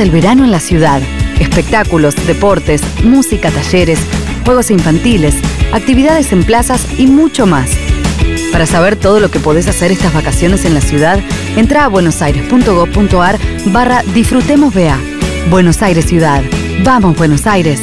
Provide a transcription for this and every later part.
el verano en la ciudad. Espectáculos, deportes, música, talleres, juegos infantiles, actividades en plazas y mucho más. Para saber todo lo que podés hacer estas vacaciones en la ciudad, entra a buenosaires.gov.ar barra Disfrutemos BA. Buenos Aires Ciudad. Vamos, Buenos Aires.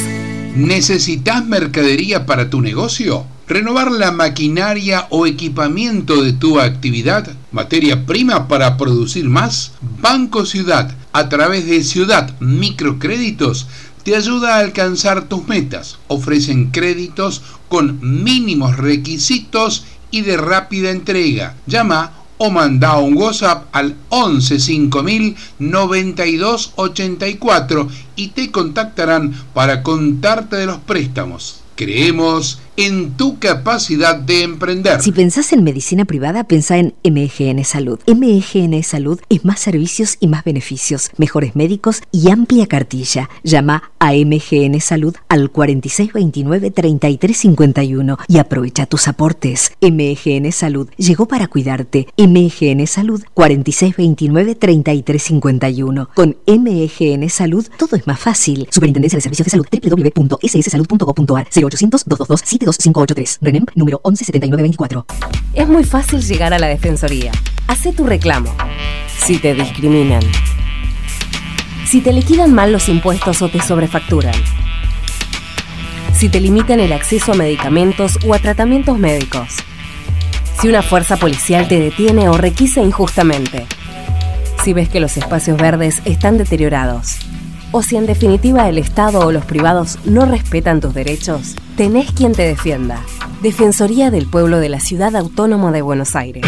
¿Necesitas mercadería para tu negocio? ¿Renovar la maquinaria o equipamiento de tu actividad? ¿Materia prima para producir más? Banco Ciudad, a través de Ciudad Microcréditos, te ayuda a alcanzar tus metas. Ofrecen créditos con mínimos requisitos y de rápida entrega. Llama o manda un WhatsApp al 11 5000 92 84 y te contactarán para contarte de los préstamos. Creemos en tu capacidad de emprender. Si pensás en medicina privada, pensá en MGN Salud. MGN Salud es más servicios y más beneficios, mejores médicos y amplia cartilla. Llama a MGN Salud al 4629-3351 y aprovecha tus aportes. MGN Salud llegó para cuidarte. MGN Salud 4629-3351. Con MGN Salud todo es más fácil. Superintendencia de Servicios de Salud www.sssalud.gov.ar 0800 222 72583. Renem número 117924. Es muy fácil llegar a la Defensoría. Hacé tu reclamo. Si te discriminan. Si te liquidan mal los impuestos o te sobrefacturan. Si te limitan el acceso a medicamentos o a tratamientos médicos. Si una fuerza policial te detiene o requisa injustamente. Si ves que los espacios verdes están deteriorados. O si en definitiva el Estado o los privados no respetan tus derechos, tenés quien te defienda. Defensoría del Pueblo de la Ciudad Autónoma de Buenos Aires.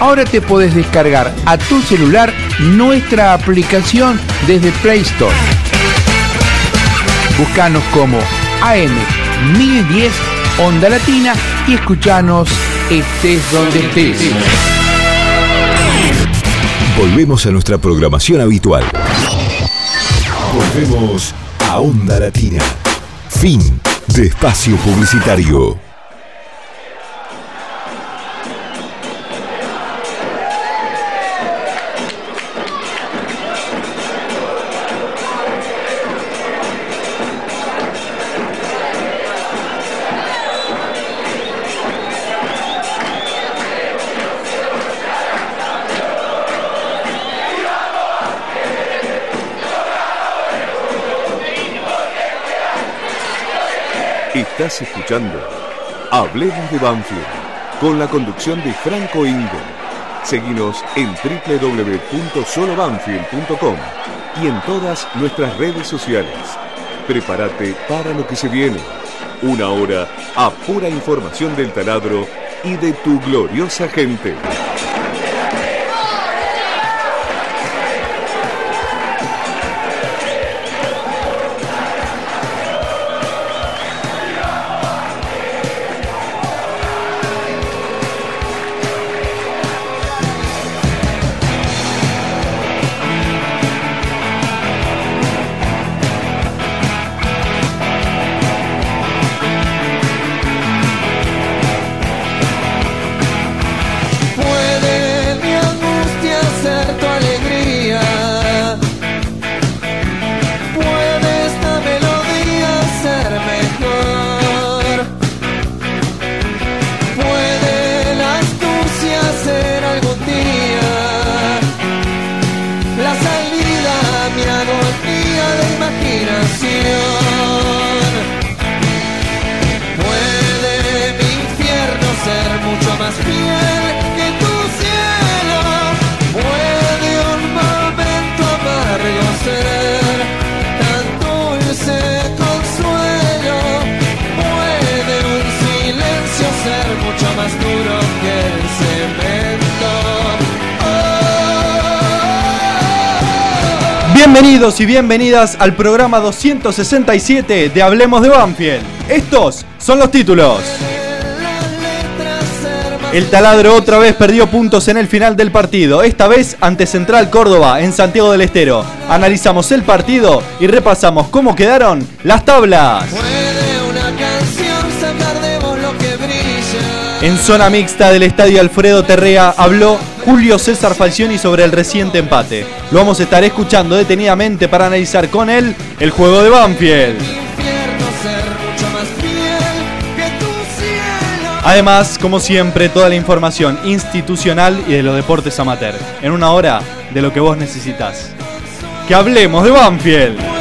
Ahora te podés descargar a tu celular nuestra aplicación desde Play Store. Búscanos como AM1010 Onda Latina y escuchanos estés donde estés. Volvemos a nuestra programación habitual. Volvemos a Onda Latina. Fin de espacio publicitario. Estás escuchando Hablemos de Banfield con la conducción de Franco Ingo. Seguinos en www.solobanfield.com y en todas nuestras redes sociales. Prepárate para lo que se viene. Una hora a pura información del taladro y de tu gloriosa gente. Bienvenidos y bienvenidas al programa 267 de Hablemos de Banfield. Estos son los títulos. El taladro otra vez perdió puntos en el final del partido, esta vez ante Central Córdoba en Santiago del Estero. Analizamos el partido y repasamos cómo quedaron las tablas. En zona mixta del estadio Alfredo Terrea habló Julio César Falcioni sobre el reciente empate. Lo vamos a estar escuchando detenidamente para analizar con él el juego de Banfield. Además, como siempre, toda la información institucional y de los deportes amateur. En una hora de lo que vos necesitas. Que hablemos de Banfield.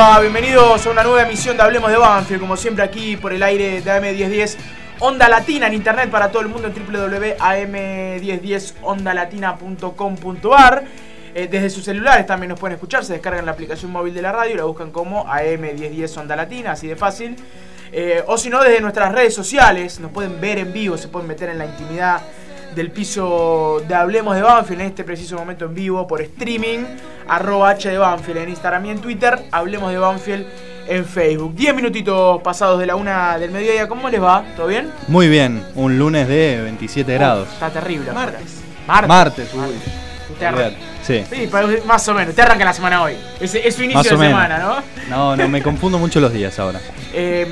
Va? Bienvenidos a una nueva emisión de Hablemos de Banfield, como siempre aquí por el aire de AM1010, Onda Latina en internet para todo el mundo en www.am1010ondalatina.com.ar. Eh, desde sus celulares también nos pueden escuchar, se descargan la aplicación móvil de la radio y la buscan como AM1010 Onda Latina, así de fácil. Eh, o si no, desde nuestras redes sociales, nos pueden ver en vivo, se pueden meter en la intimidad del piso de Hablemos de Banfield en este preciso momento en vivo por streaming, arroba H de Banfield en Instagram y en Twitter, Hablemos de Banfield en Facebook. Diez minutitos pasados de la una del mediodía, ¿cómo les va? ¿Todo bien? Muy bien, un lunes de 27 grados. Está terrible. Martes. Martes. Martes, uy. Arranca. Sí. Sí, más o menos. Te arranca la semana hoy. Es, es su Más inicio o de menos. semana, ¿no? No, no, me confundo mucho los días ahora. Em,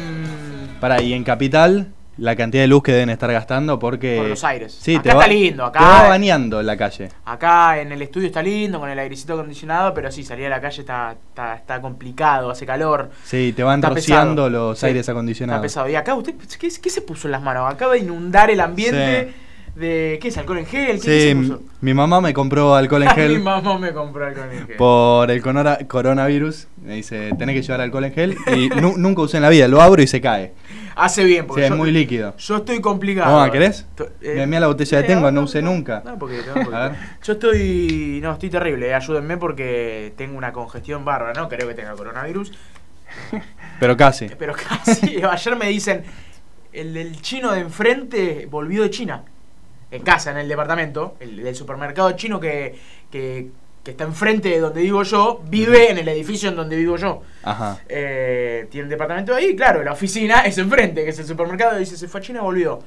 Para, y en Capital, la cantidad de luz que deben estar gastando porque. Buenos Aires. Sí, Acá te va, está lindo, acá- Te va bañando la calle. Acá en el estudio está lindo, con el airecito acondicionado, pero sí, salir a la calle está, está, está complicado, hace calor. Sí, te van Está rociando pesado. los Sí, aires Está acondicionados. pesado. Y acá, ¿usted qué, qué se puso en las manos? Acaba de inundar el ambiente de. ¿Qué es? ¿Alcohol en gel? ¿Qué, Sí, se mi mamá me compró alcohol en Mi gel mamá me compró alcohol en gel. por el coronavirus. Me dice, tenés que llevar alcohol en gel. Y nu- nunca usé en la vida, lo abro y se cae. Hace bien, Sí, porque es muy líquido. yo estoy complicado. ¿Vos querés? Eh, mirá la botella que eh, tengo, no usé nunca. No, porque, no, porque- A ver. Yo estoy. No, estoy terrible, eh, ayúdenme porque tengo una congestión bárbara, no creo que tenga coronavirus. Pero casi. Pero casi. Ayer me dicen. El del chino de enfrente volvió de China. En casa, en el departamento. El del supermercado chino que, que, que está enfrente de donde vivo yo. Vive en el edificio en donde vivo yo. Ajá. Eh, tiene un departamento ahí, claro, la oficina es enfrente, que es el supermercado, y dice, se fue a China, volvió.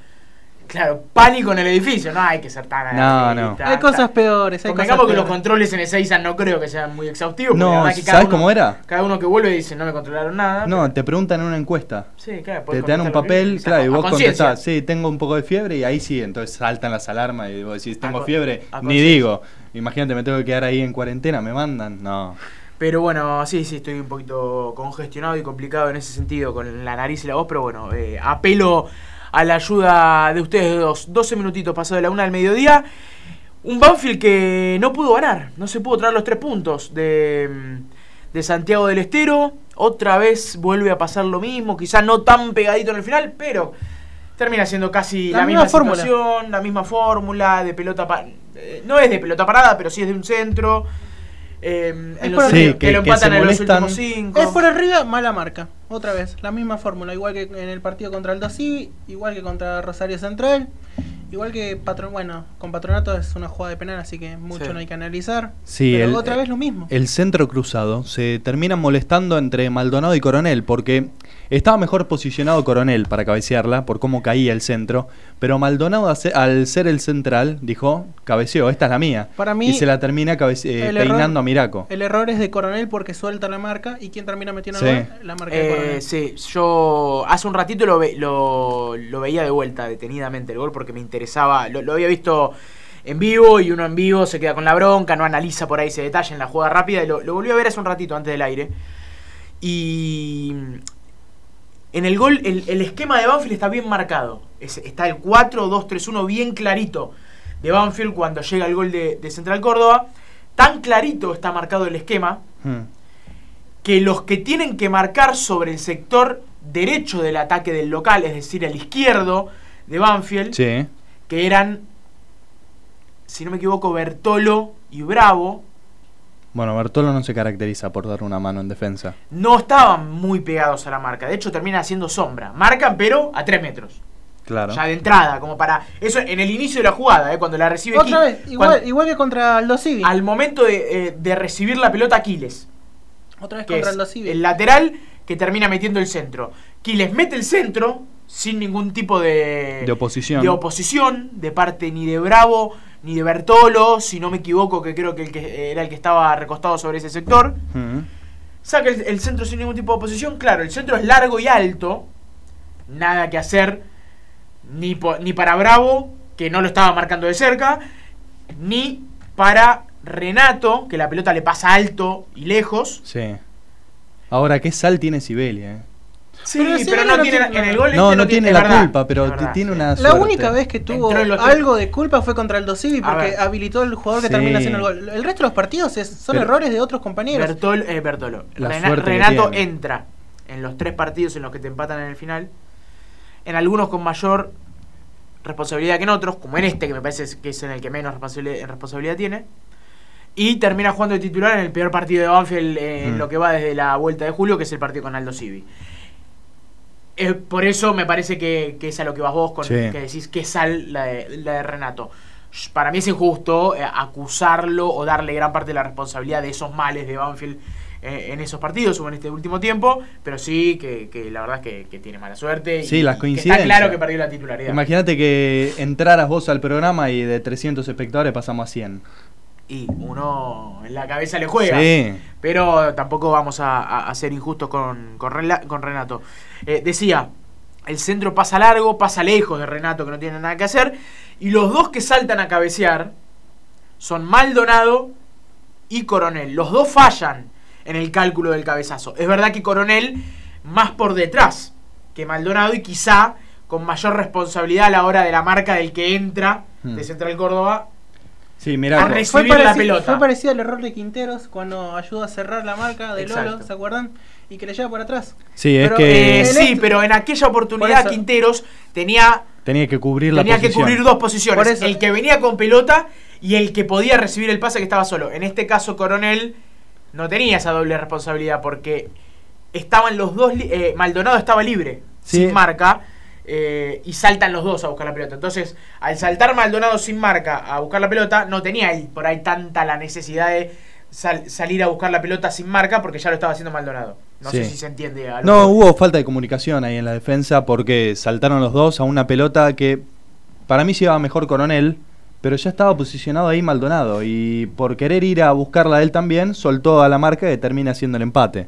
Claro, pánico en el edificio, no hay que ser tan No, alarmista, Hay cosas peores, hay cosas que los controles en Ezeiza no creo que sean muy exhaustivos. No, que ¿sabes uno- cómo era? Cada uno que vuelve dice, no me controlaron nada. No, te preguntan en una encuesta. Sí, claro, Te, te dan un que papel, claro, y vos contestás, sí, tengo un poco de fiebre, y ahí sí, entonces saltan las alarmas y vos decís, tengo fiebre, a ni digo. Imagínate, me tengo que quedar ahí en cuarentena, me mandan, no. Pero bueno, sí, sí, estoy un poquito congestionado y complicado en ese sentido con la nariz y la voz, pero bueno, eh, apelo a la ayuda de ustedes dos. 12 minutitos pasado de la una del mediodía. Un Banfield que no pudo ganar, no se pudo traer los tres puntos de, mm, de Santiago del Estero. Otra vez vuelve a pasar lo mismo, quizá no tan pegadito en el final, pero termina siendo casi la, La misma, misma situación, la misma fórmula de pelota pa- eh, no es de pelota parada, pero sí es de un centro. Eh, en los Sí, que, que- lo empatan en los últimos cinco. Es por arriba, mala marca. Otra vez, la misma fórmula. Igual que en el partido contra el Dosivi, igual que contra Rosario Central, igual que Patron. Bueno, con Patronato es una jugada de penal, así que mucho Sí. no hay que analizar. Sí, pero el- otra vez lo mismo. El centro cruzado se termina molestando entre Maldonado y Coronel porque estaba mejor posicionado Coronel para cabecearla por cómo caía el centro, pero Maldonado al ser el central dijo, cabeceó, esta es la mía. Para mí, y se la termina cabece- eh, error- peinando a Miraco. El error es de Coronel porque suelta la marca y quien termina metiendo Sí. la marca de Eh, Coronel. sí, yo hace un ratito lo, ve- lo, lo veía de vuelta detenidamente el gol porque me interesaba, lo, lo había visto en vivo y uno en vivo se queda con la bronca, no analiza por ahí ese detalle en la jugada rápida. Y lo, lo volví a ver hace un ratito antes del aire. Y en el gol, el, el esquema de Banfield está bien marcado. Es- está el 4-2-3-1 bien clarito de Banfield cuando llega el gol de, de Central Córdoba. Tan clarito está marcado el esquema Hmm. que los que tienen que marcar sobre el sector derecho del ataque del local, es decir, el izquierdo de Banfield, Sí. que eran, si no me equivoco, Bertolo y Bravo, Bueno, Bertolo no se caracteriza por dar una mano en defensa. no estaban muy pegados a la marca. De hecho, termina haciendo sombra. Marcan, pero a 3 metros. Claro. Ya de entrada, como para. Eso en el inicio de la jugada, ¿eh? cuando la recibe Otra vez, igual, cuando- igual que contra Aldo Civi. al momento de, eh, de recibir la pelota, Aquiles. Otra vez que contra Aldo Civi. el lateral que termina metiendo el centro. Quiles mete el centro sin ningún tipo de, De oposición. de oposición, de parte ni de Bravo ni de Bertolo, si no me equivoco, que creo que, el que era el que estaba recostado sobre ese sector. Saca el, el centro sin ningún tipo de oposición. Claro, el centro es largo y alto. Nada que hacer ni, po- ni para Bravo, que no lo estaba marcando de cerca, ni para Renato, que la pelota le pasa alto y lejos. Sí. Ahora, ¿qué sal tiene Sibelia? Sí, Pero no, no tiene, tiene- en el gol No, este no tiene la verdad, culpa, pero verdad, tiene una La suerte. única vez que tuvo algo de culpa fue contra Aldo Civi A porque habilitó el jugador que Sí. termina haciendo el gol. El resto de los partidos es- son Pero- errores de otros compañeros. Bertol- eh, Bertolo. Rena- Renato entra en los tres partidos en los que te empatan en el final. En algunos con mayor responsabilidad que en otros, como en este, que me parece que es en el que menos responsabilidad, responsabilidad tiene. Y termina jugando de titular en el peor partido de Banfield eh, en Mm. lo que va desde la vuelta de julio, que es el partido con Aldo Civi. Eh, por eso me parece que, que es a lo que vas vos, con Sí. que decís que sal la de, la de Renato. Para mí es injusto eh, acusarlo o darle gran parte de la responsabilidad de esos males de Banfield eh, en esos partidos o en este último tiempo, pero sí que, que la verdad es que, que tiene mala suerte. Sí, y, las y que coincidencias. está claro que perdió la titularidad. Imagínate que entraras vos al programa y de 300 espectadores pasamos a 100. Y uno en la cabeza le juega. Sí. Pero tampoco vamos a, a- a ser injustos con, con, con Renato. Eh, decía, el centro pasa largo, pasa lejos de Renato que no tiene nada que hacer. Y los dos que saltan a cabecear son Maldonado y Coronel. Los dos fallan en el cálculo del cabezazo. Es verdad que Coronel más por detrás que Maldonado y quizá con mayor responsabilidad a la hora de la marca del que entra Hmm. de Central Córdoba. Sí, mirá. A co- recibir Fue la parecido, pelota. fue parecido al error de Quinteros cuando ayudó a cerrar la marca de Lolo, Exacto. ¿se acuerdan? Y que le lleva por atrás. Sí, es Pero, que Eh, en sí, este- pero en aquella Por oportunidad. Quinteros tenía, tenía que cubrir la tenía que cubrir dos posiciones. El que venía con pelota y el que podía recibir el pase que estaba solo. En este caso, Coronel no tenía esa doble responsabilidad porque estaban los dos. li- eh, Maldonado estaba libre, Sí. sin marca. Eh, y saltan los dos a buscar la pelota. Entonces, al saltar Maldonado sin marca a buscar la pelota, no tenía él por ahí tanta la necesidad de sal- salir a buscar la pelota sin marca porque ya lo estaba haciendo Maldonado. No sé si se entiende. a lo No, hubo falta de comunicación ahí en la defensa porque saltaron los dos a una pelota que para mí llevaba mejor Coronel, pero ya estaba posicionado ahí Maldonado y por querer ir a buscarla él también, soltó a la marca y termina haciendo el empate.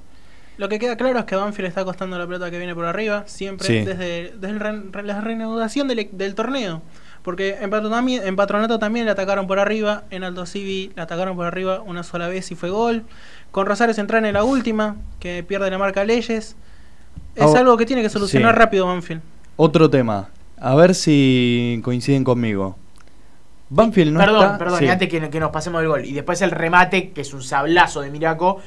Lo que queda claro es que Banfield está costando la pelota que viene por arriba, siempre Sí. desde, desde el re- la reanudación del, del torneo. Porque en patronato, en Patronato también le atacaron por arriba, en Alto Civi le atacaron por arriba una sola vez y fue gol. Con Rosario Central en la última, que pierde la marca Leyes. Es algo que tiene que solucionar sí. rápido Banfield. Otro tema, a ver si coinciden conmigo. Banfield no perdón, está... perdón, sí. y antes que, que nos pasemos del gol. Y después el remate, que es un sablazo de Miraco,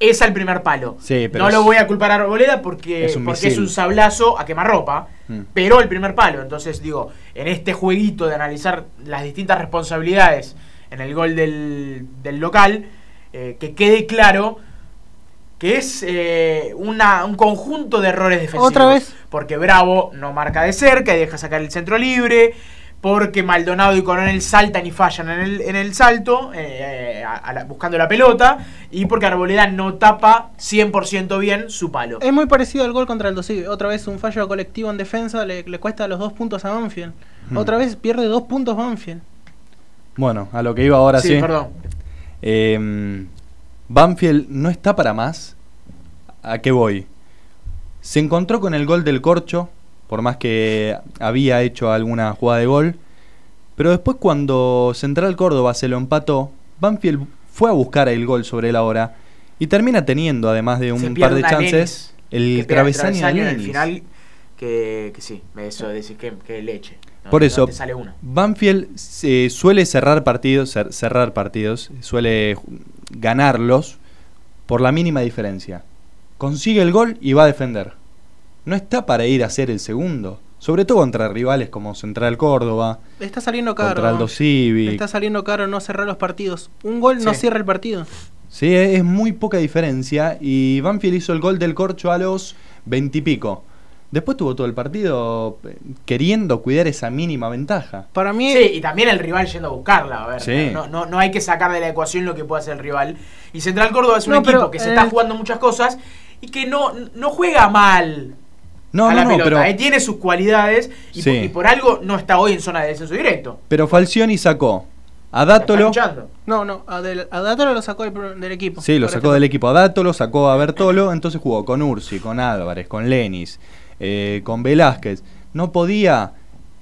es al primer palo. Sí, pero no es- lo voy a culpar a Arboleda porque, Es un porque misil. es un sablazo a quemarropa, Mm. pero el primer palo. Entonces, digo, en este jueguito de analizar las distintas responsabilidades en el gol del, del local, eh, que quede claro que es eh, una- un conjunto de errores defensivos. Otra vez. Porque Bravo no marca de cerca y deja sacar el centro libre. Porque Maldonado y Coronel saltan y fallan en el, en el salto, eh, a- a la- buscando la pelota. Y porque Arboleda no tapa 100% bien su palo. Es muy parecido al gol contra el Civi. Otra vez un fallo colectivo en defensa le, le cuesta los dos puntos a Banfield. Hmm. Otra vez pierde dos puntos Banfield. Bueno, a lo que iba ahora sí. sí, perdón. Eh, Banfield no está para más. ¿A qué voy? Se encontró con el gol del Corcho, por más que había hecho alguna jugada de gol, Pero después cuando Central Córdoba se lo empató, Banfield fue a buscar el gol sobre la hora y termina teniendo, además de un par de chances, el travesaño de en el final. Que, que sí, eso de decir que, que leche. No, Por eso, sale una. Banfield eh, suele cerrar partidos, cer- cerrar partidos, suele ganarlos por la mínima diferencia. Consigue el gol y va a defender. No está para ir a hacer el segundo. Sobre todo contra rivales como Central Córdoba, Le está saliendo caro. contra Aldo Le Civi. está saliendo caro no cerrar los partidos. Un gol no cierra el partido. Sí, es es muy poca diferencia. Y Banfield hizo el gol del corcho a los veintipico. Después tuvo todo el partido eh, queriendo cuidar esa mínima ventaja. Para mí, Sí, y también el rival yendo a buscarla. A ver, Sí. no, no, no hay que sacar de la ecuación lo que puede hacer el rival. Y Central Córdoba es un No, pero, equipo que se eh, está jugando muchas cosas y que no, no juega mal No, a no, la no, pelota. pero, eh, tiene sus cualidades y, Sí. por, y por algo no está hoy en zona de descenso directo. pero Falcioni sacó a ¿La está Dátolo. escuchando? no, no, a, del, a Dátolo lo sacó del, equipo. Sí, lo sacó este del equipo a Dátolo, sacó a Bertolo, entonces jugó con Ursi, con Álvarez, con Lenis, eh, con Velázquez. No podía,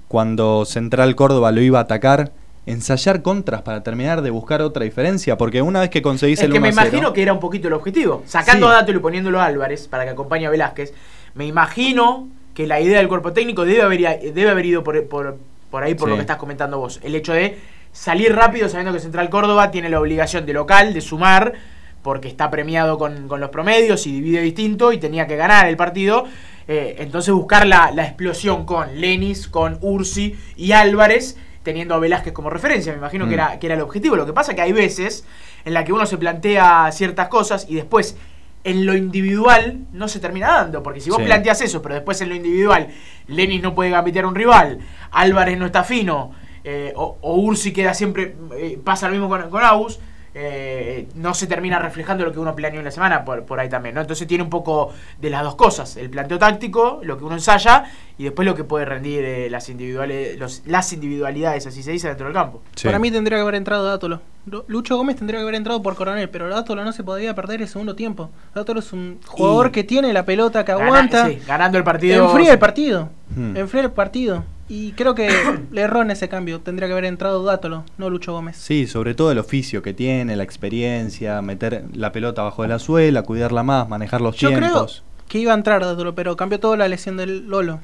cuando Central Córdoba lo iba a atacar, ensayar contras para terminar de buscar otra diferencia, porque una vez que conseguís Es el que 1 me a 0, imagino que era un poquito el objetivo. Sacando Sí. a Dátolo y poniéndolo a Álvarez para que acompañe a Velázquez, me imagino que la idea del cuerpo técnico debe haber, debe haber ido por, por, por ahí, por Sí. lo que estás comentando vos. El hecho de salir rápido sabiendo que Central Córdoba tiene la obligación de local, de sumar, porque está premiado con, con los promedios y divide distinto y tenía que ganar el partido. Eh, entonces buscar la, la explosión con Lenis, con Ursi y Álvarez, teniendo a Velázquez como referencia. Me imagino que, Mm. era, que era el objetivo. Lo que pasa que hay veces en la que uno se plantea ciertas cosas y después en lo individual no se termina dando. Porque si vos Sí. planteas eso, pero después en lo individual Lenis no puede gambetear a un rival, Álvarez no está fino, eh, o, o Ursi queda siempre, eh, pasa lo mismo con, con Aus, eh, no se termina reflejando lo que uno planeó en la semana por, por ahí también, ¿no? Entonces tiene un poco de las dos cosas, el planteo táctico, lo que uno ensaya, y después lo que puede rendir eh, las individuales, los- las individualidades, así se dice, dentro del campo. Sí. Para mí tendría que haber entrado Dátolo. Lu- Lucho Gómez tendría que haber entrado por Coronel, pero Dátolo no se podía perder el segundo tiempo. Dátolo es un jugador Y- que tiene la pelota, que Gana- aguanta. sí, ganando el partido. Enfría el partido. Hmm. Enfría el partido. Y creo que le erró en ese cambio. Tendría que haber entrado Dátolo, no Lucho Gómez. Sí, sobre todo el oficio que tiene, la experiencia, meter la pelota abajo de la suela, cuidarla más, manejar los Yo creo que iba a entrar Dátolo, pero cambió todo la lesión del Lolo.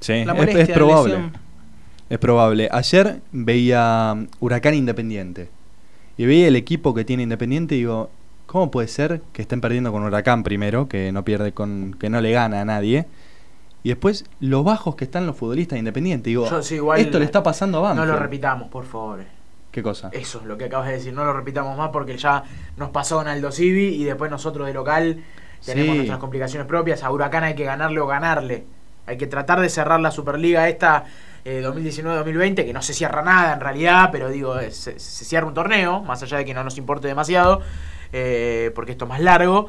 Sí, La es- molestia es, de probable. lesión. Es probable. Ayer veía Huracán Independiente. Y veía el equipo que tiene Independiente y digo, ¿cómo puede ser que estén perdiendo con Huracán primero, que no pierde con que no le gana a nadie? Y después los bajos que están los futbolistas de Independiente. Digo, Yo, sí, igual- esto le está pasando a No Banfield. lo repitamos, por favor. ¿Qué cosa? Eso es lo que acabas de decir, no lo repitamos más porque ya nos pasó en Aldo Civi y después nosotros de local tenemos Sí. nuestras complicaciones propias. A Huracán hay que ganarle o ganarle. Hay que tratar de cerrar la Superliga esta eh, 2019-2020, que no se cierra nada en realidad, pero digo, eh, se, se cierra un torneo, más allá de que no nos importe demasiado, eh, porque esto es más largo.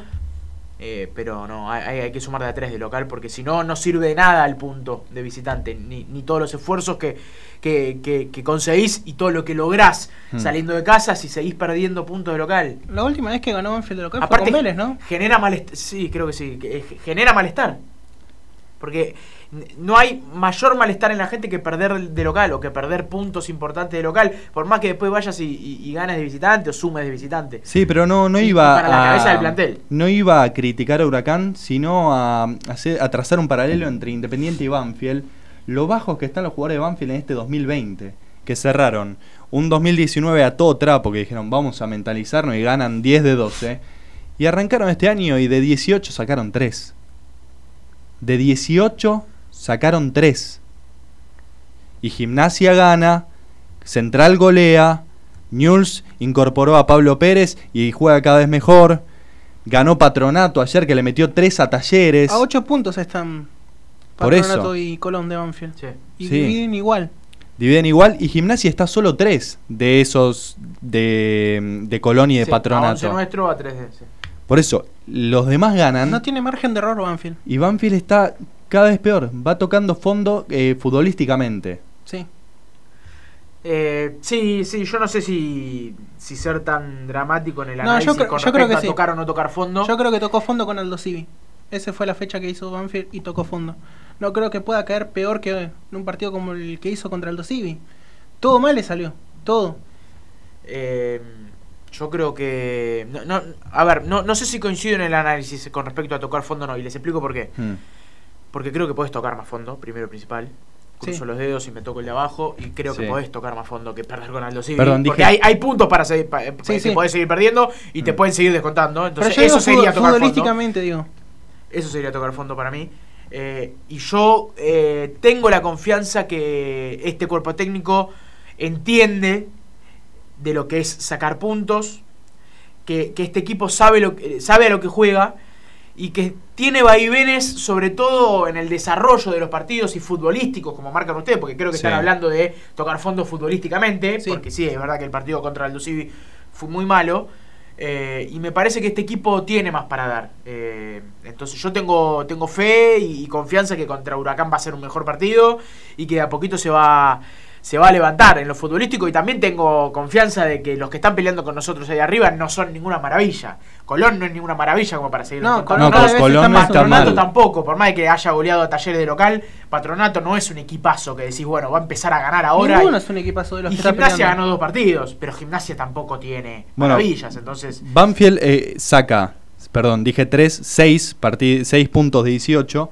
Eh, pero no, hay, hay que sumar de a tres de local porque si no, no sirve de nada el punto de visitante, ni, ni todos los esfuerzos que, que, que- que conseguís y todo lo que lográs Hmm. saliendo de casa si seguís perdiendo puntos de local. La última vez que ganó Banfield de local Aparte, fue con Vélez, ¿no? Genera malestar, sí, creo que sí, que, eh, genera malestar. Porque no hay mayor malestar en la gente que perder de local o que perder puntos importantes de local, por más que después vayas y, y- y ganes de visitante o sumes de visitante. Sí, pero no, no iba para la a, cabeza del plantel. No iba a criticar a Huracán, sino a, hacer, a trazar un paralelo entre Independiente y Banfield. Lo bajos que están los jugadores de Banfield en este 2020, que cerraron un 2019 a todo trapo, que dijeron vamos a mentalizarnos y ganan 10 de 12. Y arrancaron este año y de 18 sacaron 3. De 18 sacaron 3. Y Gimnasia gana, Central golea, Newell's incorporó a Pablo Pérez y juega cada vez mejor. Ganó Patronato ayer que le metió 3 a Talleres. A 8 puntos están Por Patronato eso. y Colón de Banfield. Sí. Y Sí. dividen igual. Dividen igual y Gimnasia está solo 3 de esos de, de Colón y de Sí, A 11 Patronato. nuestro, a 3 de ese. Por eso, los demás ganan No tiene margen de error Banfield. y Banfield está cada vez peor. Va tocando fondo eh, futbolísticamente. Sí. Eh, sí, sí, yo no sé si, si ser tan dramático en el No, análisis yo con yo creo respecto que a sí. tocar o no tocar fondo. Yo creo que tocó fondo con Aldo Civi. Esa fue la fecha que hizo Banfield y tocó fondo. No creo que pueda caer peor que en un partido como el que hizo contra Aldo Civi. Todo mal le salió, todo. Eh, yo creo que. No, no- a ver, no, no sé si coincido en el análisis con respecto a tocar fondo o no, y les explico por qué. Hmm. Porque creo que podés tocar más fondo, primero y principal. Cruzo Sí. los dedos y me toco el de abajo. Y creo que podés tocar más fondo que perder con Aldo Civi. Perdón, porque dije- hay, hay puntos para seguir, pa- eh, que sí. podés seguir perdiendo y te Mm. pueden seguir descontando. Entonces, Pero eso sería tocar fondo. digo. Eso sería tocar fondo para mí. Eh, y yo eh, tengo la confianza que este cuerpo técnico entiende de lo que es sacar puntos, que, que este equipo sabe, lo, que- sabe a lo que juega y que tiene vaivenes sobre todo en el desarrollo de los partidos y futbolísticos, como marcan ustedes, porque creo que Sí. están hablando de tocar fondo futbolísticamente, Sí. porque sí, es verdad que el partido contra el Civi fue muy malo. eh, y me parece que este equipo tiene más para dar. Eh, entonces yo tengo, tengo fe y, y confianza que contra Huracán va a ser un mejor partido y que de a poquito se va, se va a levantar en lo futbolístico. Y también tengo confianza de que los que están peleando con nosotros ahí arriba no son ninguna maravilla. Colón no es ninguna maravilla como para seguir No, descontando No, Colón está no Patronato mal. tampoco, por más de que haya goleado a talleres de local, Patronato no es un equipazo que decís, bueno, va a empezar a ganar ahora. Ninguno y- es un equipazo de los y que Gimnasia ganó dos partidos, pero Gimnasia tampoco tiene Bueno, maravillas, entonces... Banfield eh, saca, perdón, dije 3, 6, 6 puntos de 18.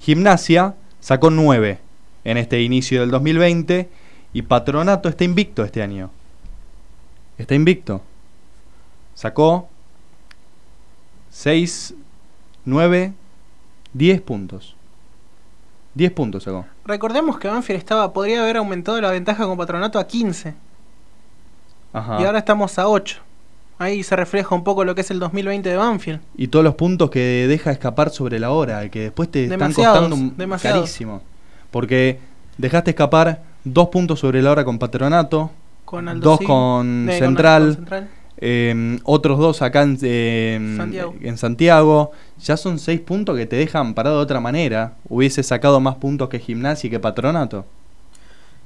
Gimnasia sacó 9 en este inicio del 2020 y Patronato está invicto este año. Está invicto. Sacó 6, 9, 10 puntos. 10 puntos sacó. Recordemos que Banfield estaba, podría haber aumentado la ventaja con Patronato a 15 Ajá. y ahora estamos a 8. Ahí se refleja un poco lo que es el 2020 de Banfield. Y todos los puntos que deja escapar sobre la hora, que después te están costando un- demasiados. carísimo. Porque dejaste escapar dos puntos sobre la hora con Patronato, Con Aldo dos con eh, Central, con Central. eh, otros dos acá en, eh, Santiago. en Santiago. Ya son seis puntos que te dejan parado de otra manera. Hubiese sacado más puntos que Gimnasia y que Patronato.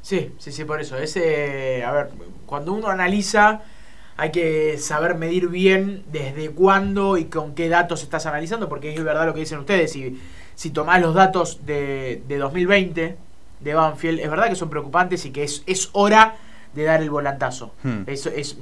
Sí, sí, sí, por eso. Ese, a ver, cuando uno analiza, hay que saber medir bien desde cuándo y con qué datos estás analizando, porque es verdad lo que dicen ustedes. Si, si tomás los datos de, de 2020 de Banfield, es verdad que son preocupantes y que es, es hora de dar el volantazo. Hmm. Es, es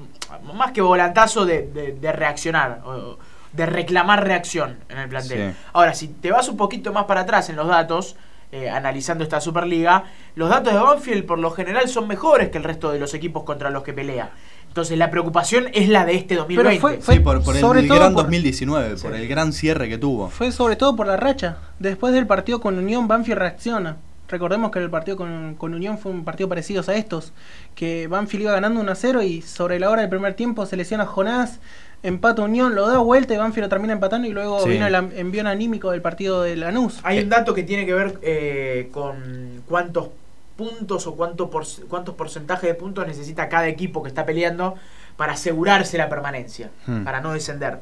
más que volantazo de, de- de reaccionar, o de reclamar reacción en el plantel. Sí. Ahora, si te vas un poquito más para atrás en los datos, eh, analizando esta Superliga, los datos de Banfield por lo general son mejores que el resto de los equipos contra los que pelea. Entonces la preocupación es la de este 2020. fue- fue- Sí, por, por sobre el todo gran por- 2019, por Sí. el gran cierre que tuvo. Fue sobre todo por la racha. Después del partido con Unión, Banfield reacciona. Recordemos que el partido con, con Unión fue un partido parecido a estos. Que Banfield iba ganando 1 a 0 y sobre la hora del primer tiempo se lesiona Jonás. Empata Unión, lo da vuelta y Banfield lo termina empatando y luego Sí. vino el envión anímico del partido de Lanús. Hay un dato que tiene que ver eh, con cuántos puntos o cuánto por, cuántos porcentajes de puntos necesita cada equipo que está peleando para asegurarse la permanencia, Hmm. para no descender.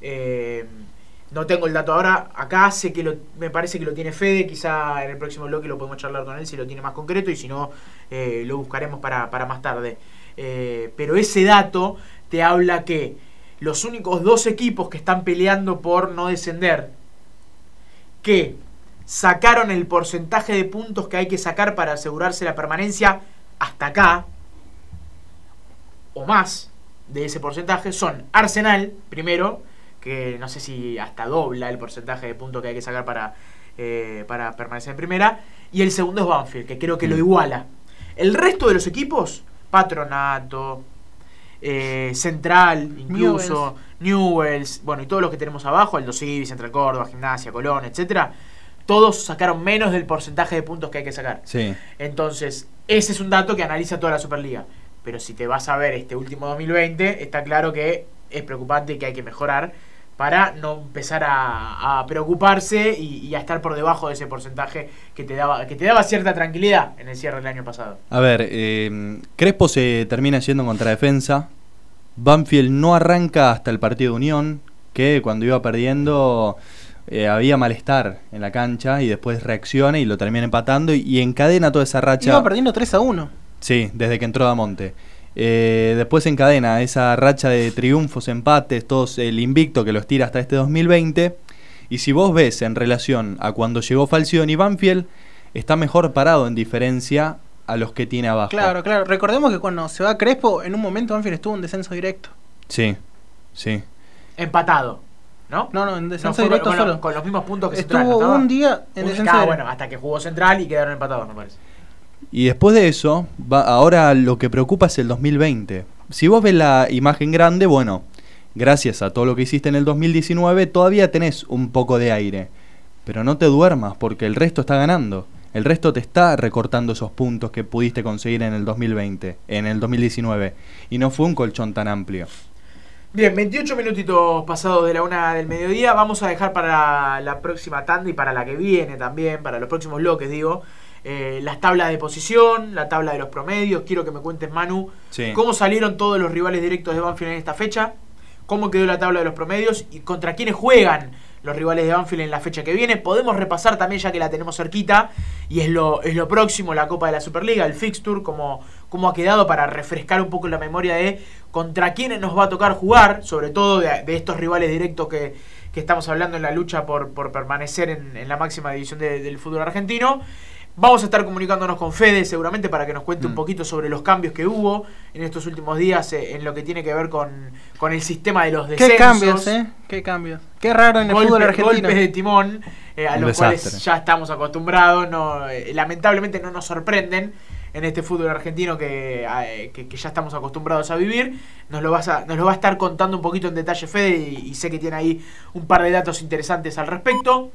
Eh, no tengo el dato ahora, acá sé que lo, me parece que lo tiene Fede, quizá en el próximo bloque lo podemos charlar con él si lo tiene más concreto y si no eh, lo buscaremos para, para más tarde. Eh, pero ese dato te habla que los únicos dos equipos que están peleando por no descender, que sacaron el porcentaje de puntos que hay que sacar para asegurarse la permanencia hasta acá, o más de ese porcentaje, son Arsenal, primero, que no sé si hasta dobla el porcentaje de puntos que hay que sacar para, eh, para permanecer en primera, y el segundo es Banfield, que creo que lo Mm. iguala. El resto de los equipos, Patronato, eh, Central, incluso, Newells, bueno, y todos los que tenemos abajo, Aldo Civi, Central Córdoba, Gimnasia, Colón, etcétera, todos sacaron menos del porcentaje de puntos que hay que sacar. Sí. Entonces, ese es un dato que analiza toda la Superliga. Pero si te vas a ver este último 2020, está claro que es preocupante y que hay que mejorar para no empezar a, a preocuparse y, y a estar por debajo de ese porcentaje que te daba que te daba cierta tranquilidad en el cierre del año pasado. A ver, eh, Crespo se termina yendo en contradefensa. Banfield no arranca hasta el partido de Unión, que cuando iba perdiendo eh, había malestar en la cancha y después reacciona y lo termina empatando y, y encadena toda esa racha. Iba perdiendo 3 a 1. Sí, desde que entró Damonte. Eh, después encadena esa racha de triunfos, empates, todos el invicto que los tira hasta este 2020. Y si vos ves en relación a cuando llegó Falcioni, Banfield está mejor parado en diferencia a los que tiene abajo. Claro, claro. Recordemos que cuando se va Crespo, en un momento Banfield estuvo en descenso directo. Sí, sí. Empatado. ¿No? No, no, en descenso directo con- solo. con los mismos puntos que Central. Estuvo ¿no estaba? un día en descenso ah, directo. bueno, hasta que jugó Central y quedaron empatados, me parece. Y después de eso, va, ahora lo que preocupa es el 2020. Si vos ves la imagen grande, bueno, gracias a todo lo que hiciste en el 2019, todavía tenés un poco de aire. Pero no te duermas, porque el resto está ganando. El resto te está recortando esos puntos que pudiste conseguir en el 2020, en el 2019. Y no fue un colchón tan amplio. Bien, 28 minutitos pasados de la una del mediodía. Vamos a dejar para la próxima tanda y para la que viene también, para los próximos bloques, digo, eh, las tablas de posición, la tabla de los promedios. Quiero que me cuentes, Manu, Sí. cómo salieron todos los rivales directos de Banfield en esta fecha, cómo quedó la tabla de los promedios y contra quiénes juegan los rivales de Banfield en la fecha que viene. Podemos repasar también, ya que la tenemos cerquita, y es lo, es lo próximo, la Copa de la Superliga, el Fixture, cómo, cómo ha quedado para refrescar un poco la memoria de contra quiénes nos va a tocar jugar, sobre todo de, de estos rivales directos que, que estamos hablando en la lucha por, por permanecer en, en la máxima división de- del fútbol argentino. Vamos a estar comunicándonos con Fede seguramente para que nos cuente un Mm. poquito sobre los cambios que hubo en estos últimos días eh, en lo que tiene que ver con, con el sistema de los descensos. Qué cambios, ¿eh? Qué cambios. Qué raro en el Golpe- fútbol argentino. Golpes de timón eh, a Un los desastre. cuales ya estamos acostumbrados. No, eh, lamentablemente no nos sorprenden en este fútbol argentino que, eh, que- que ya estamos acostumbrados a vivir. Nos lo, vas a, nos lo va a estar contando un poquito en detalle Fede y, y sé que tiene ahí un par de datos interesantes al respecto.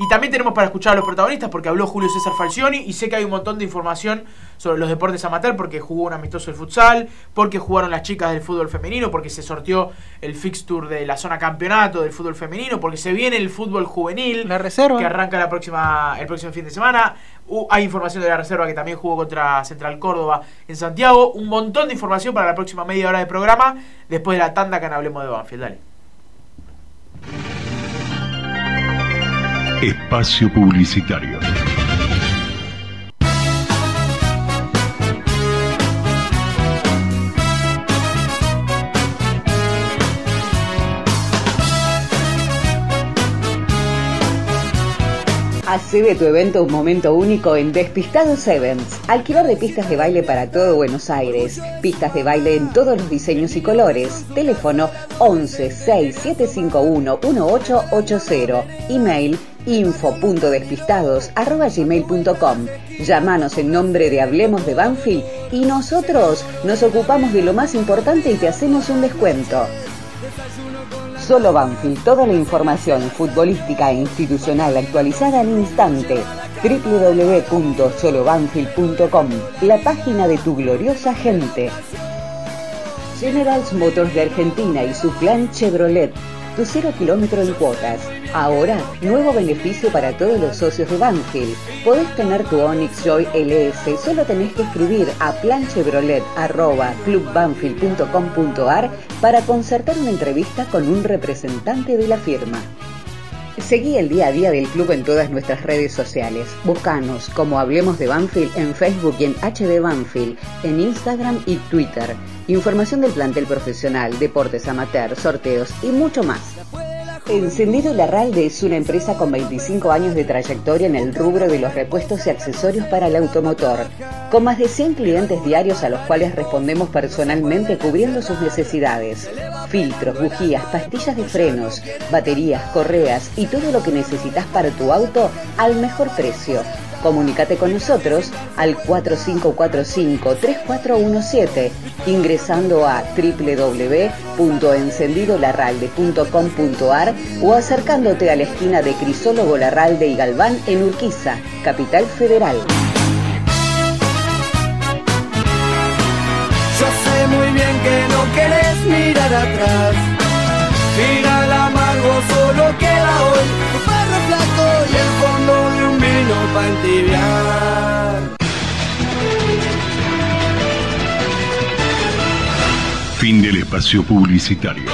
Y también tenemos para escuchar a los protagonistas porque habló Julio César Falcioni y sé que hay un montón de información sobre los deportes amateur porque jugó un amistoso el futsal, porque jugaron las chicas del fútbol femenino, porque se sorteó el fixture de la zona campeonato del fútbol femenino, porque se viene el fútbol juvenil La reserva. que arranca la próxima, el próximo fin de semana. Uh, hay información de la reserva que también jugó contra Central Córdoba en Santiago. Un montón de información para la próxima media hora de programa después de la tanda que en Hablemos de Banfield. Dale. Espacio Publicitario. Hace de tu evento un momento único en Despistados Events. Alquiler de pistas de baile para todo Buenos Aires. Pistas de baile en todos los diseños y colores. Teléfono 11 6751 1880. Email info.despistados arroba gmail.com. Llámanos en nombre de Hablemos de Banfield y nosotros nos ocupamos de lo más importante y te hacemos un descuento. Solo Banfield, toda la información futbolística e institucional actualizada al instante. www.solobanfield.com, la página de tu gloriosa gente. Generals Motors de Argentina y su plan Chevrolet. Tu cero kilómetro en cuotas. Ahora, nuevo beneficio para todos los socios de Banfield. Podés tener tu Onix Joy LS, solo tenés que escribir a planchevrolet.clubbanfield.com.ar para concertar una entrevista con un representante de la firma. Seguí el día a día del club en todas nuestras redes sociales. Búscanos como Hablemos de Banfield en Facebook y en HD Banfield, en Instagram y Twitter. Información del plantel profesional, deportes amateur, sorteos y mucho más. Encendido Larralde es una empresa con 25 años de trayectoria en el rubro de los repuestos y accesorios para el automotor, con más de 100 clientes diarios a los cuales respondemos personalmente cubriendo sus necesidades. Filtros, bujías, pastillas de frenos, baterías, correas y todo lo que necesitas para tu auto al mejor precio. Comunícate con nosotros al 4545-3417 ingresando a www.encendidolarralde.com.ar o acercándote a la esquina de Crisólogo Larralde y Galván en Urquiza, Capital Federal. Yo sé muy bien que no querés mirar atrás. Gira el amargo, solo queda hoy entibiar. Fin del espacio publicitario.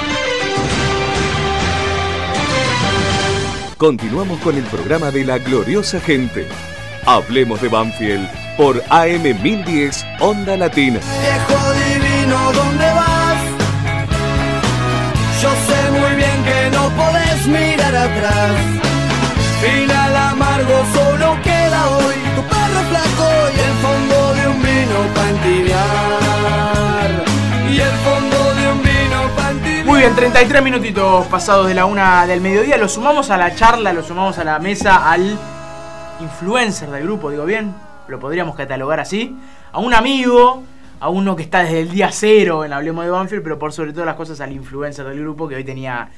Continuamos con el programa de la gloriosa gente. Hablemos de Banfield por AM 1010 Onda Latina. Viejo divino, ¿dónde vas? Yo sé muy bien que no podés mirar atrás. Final muy bien, 33 minutitos pasados de la una del mediodía. Lo sumamos a la charla, lo sumamos a la mesa, al influencer del grupo, digo bien, lo podríamos catalogar así. A un amigo, a uno que está desde el día cero en Hablemos de Banfield, pero por sobre todas las cosas al influencer del grupo que hoy tenía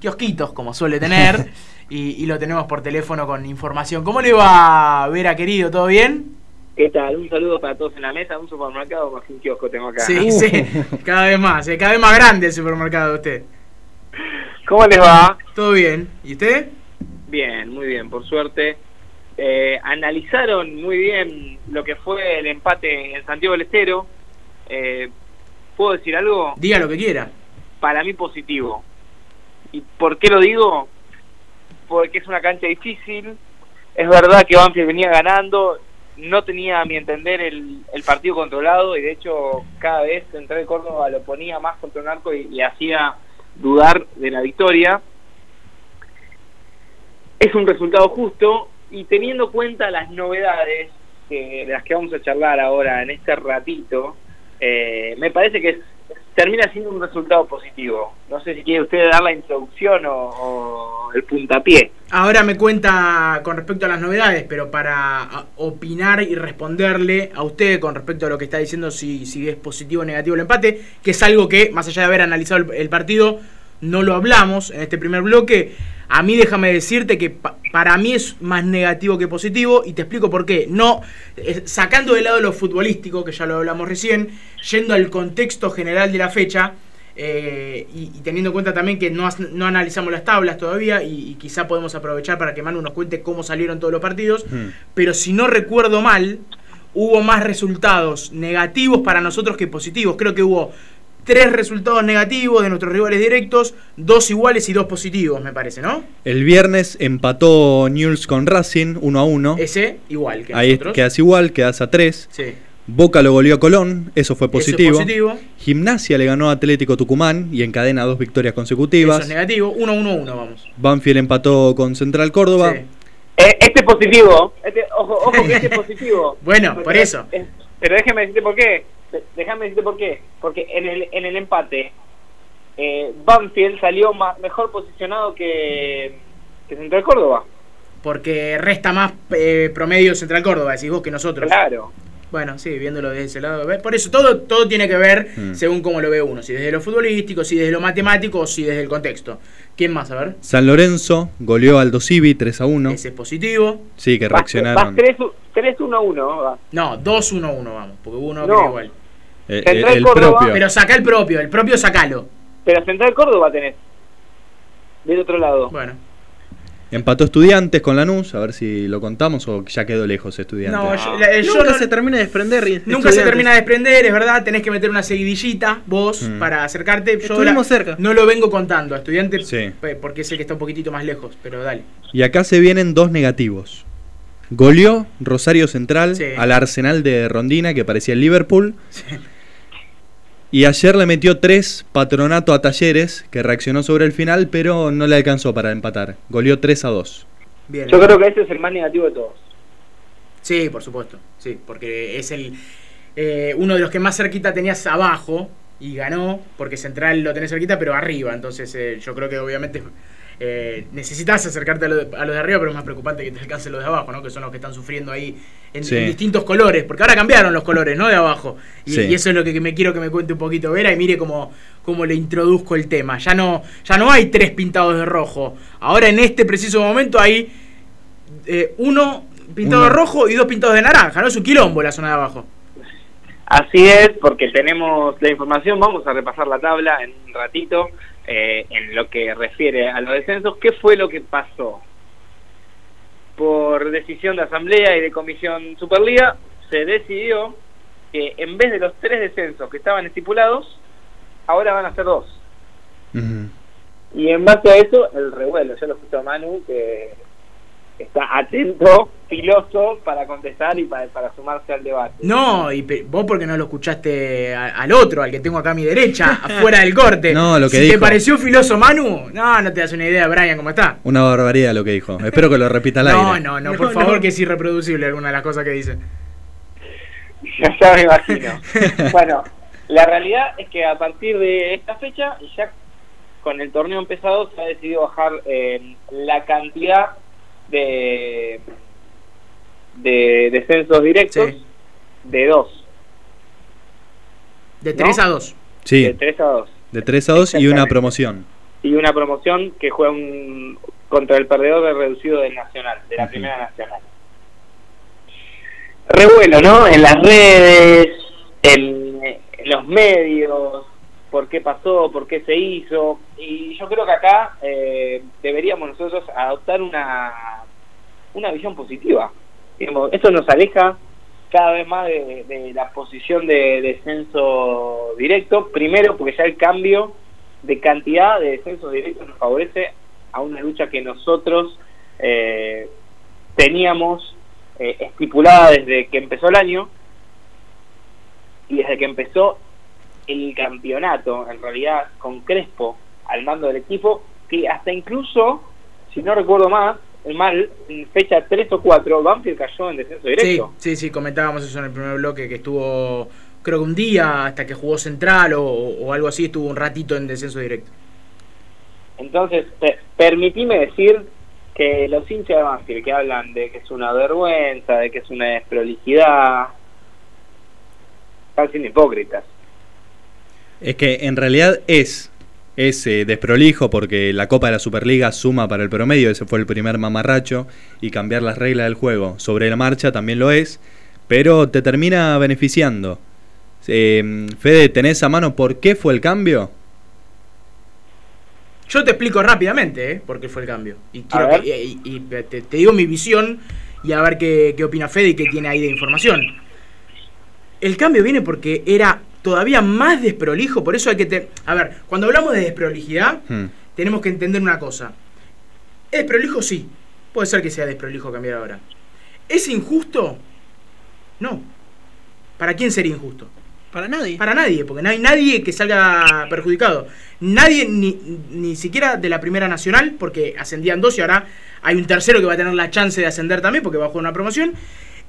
kiosquitos, como suele tener, y, y lo tenemos por teléfono con información. ¿Cómo le va, Vera, querido? ¿Todo bien? ¿Qué tal? Un saludo para todos en la mesa, un supermercado más que un kiosco tengo acá. Sí, sí, cada vez más, eh, cada vez más grande el supermercado de usted. ¿Cómo les va? ¿Todo bien? ¿Y usted? Bien, muy bien, por suerte. Eh, analizaron muy bien lo que fue el empate en Santiago del Estero. Eh, ¿Puedo decir algo? Diga lo que quiera. Para mí positivo. ¿Y por qué lo digo? Porque es una cancha difícil. Es verdad que Banfield venía ganando, no tenía, a mi entender, el, el partido controlado y de hecho cada vez Central de Córdoba lo ponía más contra un arco y, y hacía dudar de la victoria. Es un resultado justo y teniendo cuenta las novedades que, de las que vamos a charlar ahora en este ratito, eh, me parece que es- termina siendo un resultado positivo. No sé si quiere usted dar la introducción o, el puntapié. Ahora me cuenta con respecto a las novedades, pero para opinar y responderle a usted con respecto a lo que está diciendo, si, si es positivo o negativo el empate, que es algo que, más allá de haber analizado el, el partido, no lo hablamos en este primer bloque. A mí déjame decirte que pa- para mí es más negativo que positivo y te explico por qué. No, eh, sacando de lado lo futbolístico, que ya lo hablamos recién, yendo al contexto general de la fecha, eh, y, y teniendo en cuenta también que no, no analizamos las tablas todavía y, y quizá podemos aprovechar para que Manu nos cuente cómo salieron todos los partidos, pero si no recuerdo mal, hubo más resultados negativos para nosotros que positivos. Creo que hubo tres resultados negativos de nuestros rivales directos, dos iguales y dos positivos, me parece, ¿no? El viernes empató Newell's con Racing 1 a 1. Ese igual que Ahí nosotros. quedas igual, quedas a 3. Sí. Boca lo goleó a Colón, eso fue Eso es positivo. Gimnasia le ganó a Atlético Tucumán y encadena dos victorias Eso consecutivas. es negativo. 1-1-1, vamos. Banfield empató con Central Córdoba. Sí. Eh, este es positivo. Este, ojo, ojo que este es positivo. Bueno, por eso. Pero déjame decirte por qué. Déjame decirte por qué. Porque en el, en el empate, eh, Banfield salió ma- mejor posicionado que, que Central Córdoba. Porque resta más eh, promedio Central Córdoba, decís vos, que nosotros. Claro. Bueno, sí, viéndolo desde ese lado. ¿ves? Por eso, todo, todo tiene que ver Mm. según cómo lo ve uno. Si desde lo futbolístico, si desde lo matemático o si desde el contexto. ¿Quién más? A ver. San Lorenzo goleó al Civi 3 a 1. Ese es positivo. Sí, que Vas- reaccionaron. Vas 3-1-1. va. No, 2-1-1, vamos. Porque uno No. igual. Eh, eh, Central el Córdoba, propio. Pero saca el propio, el propio sacalo. Pero Central Córdoba tenés. Del otro lado. Bueno. Empató Estudiantes con Lanús, a ver si lo contamos o ya quedó lejos Estudiantes. No, yo, la- yo Nunca no- se termina de desprender. Nunca se estudiantes. termina de desprender, es verdad. Tenés que meter una seguidillita vos Mm. para acercarte. Yo Estuvimos la- cerca. No lo vengo contando a estudiante Sí. porque es el que está un poquitito más lejos, pero dale. Y acá se vienen dos negativos. Goleó Rosario Central Sí. al Arsenal de Rondina, que parecía el Liverpool. Y ayer le metió tres patronato a Talleres, que reaccionó sobre el final, pero no le alcanzó para empatar. Goleó 3 a 2. Bien. Yo creo que ese es el más negativo de todos. Sí, por supuesto. Sí, porque es el eh, uno de los que más cerquita tenías abajo y ganó, porque Central lo tenés cerquita, pero arriba. Entonces eh, yo creo que obviamente eh, necesitas acercarte a, lo de, a los de arriba, pero es más preocupante que te alcancen los de abajo, ¿no? Que son los que están sufriendo ahí en, Sí. en distintos colores, porque ahora cambiaron los colores, ¿no? De abajo. Y, Sí. y eso es lo que, que me quiero que me cuente un poquito Vera y mire cómo, cómo le introduzco el tema. Ya no, ya no hay tres pintados de rojo. Ahora en este preciso momento hay eh, uno pintado Uno. de rojo y dos pintados de naranja, ¿no? Es un quilombo la zona de abajo. Así es, porque tenemos la información, vamos a repasar la tabla en un ratito, eh, en lo que refiere a los descensos. ¿Qué fue lo que pasó? Por decisión de Asamblea y de Comisión Superliga, se decidió que en vez de los tres descensos que estaban estipulados, ahora van a ser dos. Y en base a eso, el revuelo. Yo lo escucho a Manu, que está atento, filoso, para contestar y para, para sumarse al debate. No, y pe- vos porque no lo escuchaste a- al otro, al que tengo acá a mi derecha, afuera del corte. No, lo que si te dijo. pareció filoso Manu, no, no te das una idea, Brian, cómo está. Una barbaridad lo que dijo. Espero que lo repita al No, aire. no, no, por favor, que es irreproducible alguna de las cosas que dice. Ya, ya me imagino. bueno, la realidad es que a partir de esta fecha ya con el torneo empezado se ha decidido bajar eh, la cantidad de, de descensos directos de dos. De 3 ¿No? a 2. Sí. De 3 a 2. De 3 a 2 y una promoción. Y una promoción que juega un, contra el perdedor del reducido del Nacional, de la Primera Nacional. Revuelo, ¿no? En las redes, en, en los medios, por qué pasó, por qué se hizo. Y yo creo que acá eh, deberíamos nosotros adoptar una, una visión positiva. Esto nos aleja cada vez más de, de la posición de descenso directo. Primero, porque ya el cambio de cantidad de descensos directos nos favorece a una lucha que nosotros eh, teníamos eh, estipulada desde que empezó el año y desde que empezó el campeonato, en realidad con Crespo al mando del equipo, que hasta incluso, si no recuerdo más, mal, en fecha 3 o 4, Banfield cayó en descenso directo. sí, sí, comentábamos eso en el primer bloque, que estuvo, creo que un día hasta que jugó Central o, o algo así, estuvo un ratito en descenso directo. Entonces, pe- permitime decir que los hinchas de Banfield que hablan de que es una vergüenza, de que es una desprolijidad, están siendo hipócritas. Es que en realidad es, es eh, desprolijo porque la Copa de la Superliga suma para el promedio, ese fue el primer mamarracho, y cambiar las reglas del juego sobre la marcha también lo es, pero te termina beneficiando. Eh, Fede, ¿tenés a mano por qué fue el cambio? Yo te explico rápidamente ¿eh? por qué fue el cambio. Y, quiero que- y- y te, te digo mi visión y a ver qué, qué opina Fede y qué tiene ahí de información. El cambio viene porque era todavía más desprolijo, por eso hay que... Te... A ver, cuando hablamos de desprolijidad, Hmm. tenemos que entender una cosa. ¿Es desprolijo? Sí. Puede ser que sea desprolijo cambiar ahora. ¿Es injusto? No. ¿Para quién sería injusto? Para nadie. Para nadie, porque no hay nadie que salga perjudicado. Nadie, ni, ni siquiera de la Primera Nacional, porque ascendían dos y ahora hay un tercero que va a tener la chance de ascender también, porque va a jugar una promoción.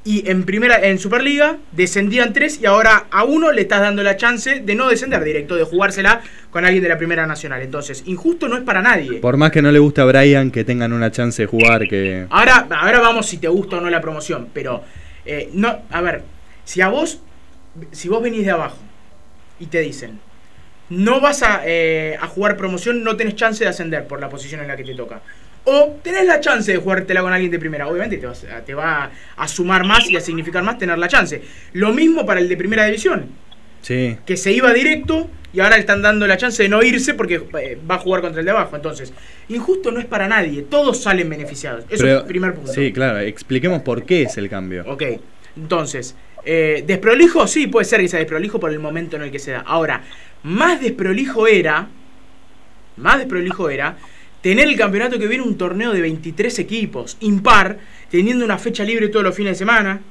Y en primera, en Superliga descendían tres y ahora a uno le estás dando la chance de no descender directo, de jugársela con alguien de la Primera Nacional. Entonces, injusto no es para nadie. Por más que no le guste a Brian que tengan una chance de jugar, que... Ahora, ahora vamos si te gusta o no la promoción, pero eh, no, a ver, si a vos, si vos venís de abajo y te dicen, no vas a, eh, a jugar promoción, no tenés chance de ascender por la posición en la que te toca. O tenés la chance de jugártela con alguien de primera. Obviamente te, vas a- te va a sumar más y a significar más tener la chance. Lo mismo para el de primera división, Sí. que se iba directo y ahora le están dando la chance de no irse porque eh, va a jugar contra el de abajo. Entonces, injusto no es para nadie, todos salen beneficiados. Eso Pero- es el primer punto. Sí, claro, expliquemos por qué es el cambio. Ok, entonces, eh, desprolijo, sí, puede ser que sea desprolijo por el momento en el que se da. Ahora, más desprolijo era, más desprolijo era tener el campeonato que viene un torneo de 23 equipos, impar, teniendo una fecha libre todos los fines de semana,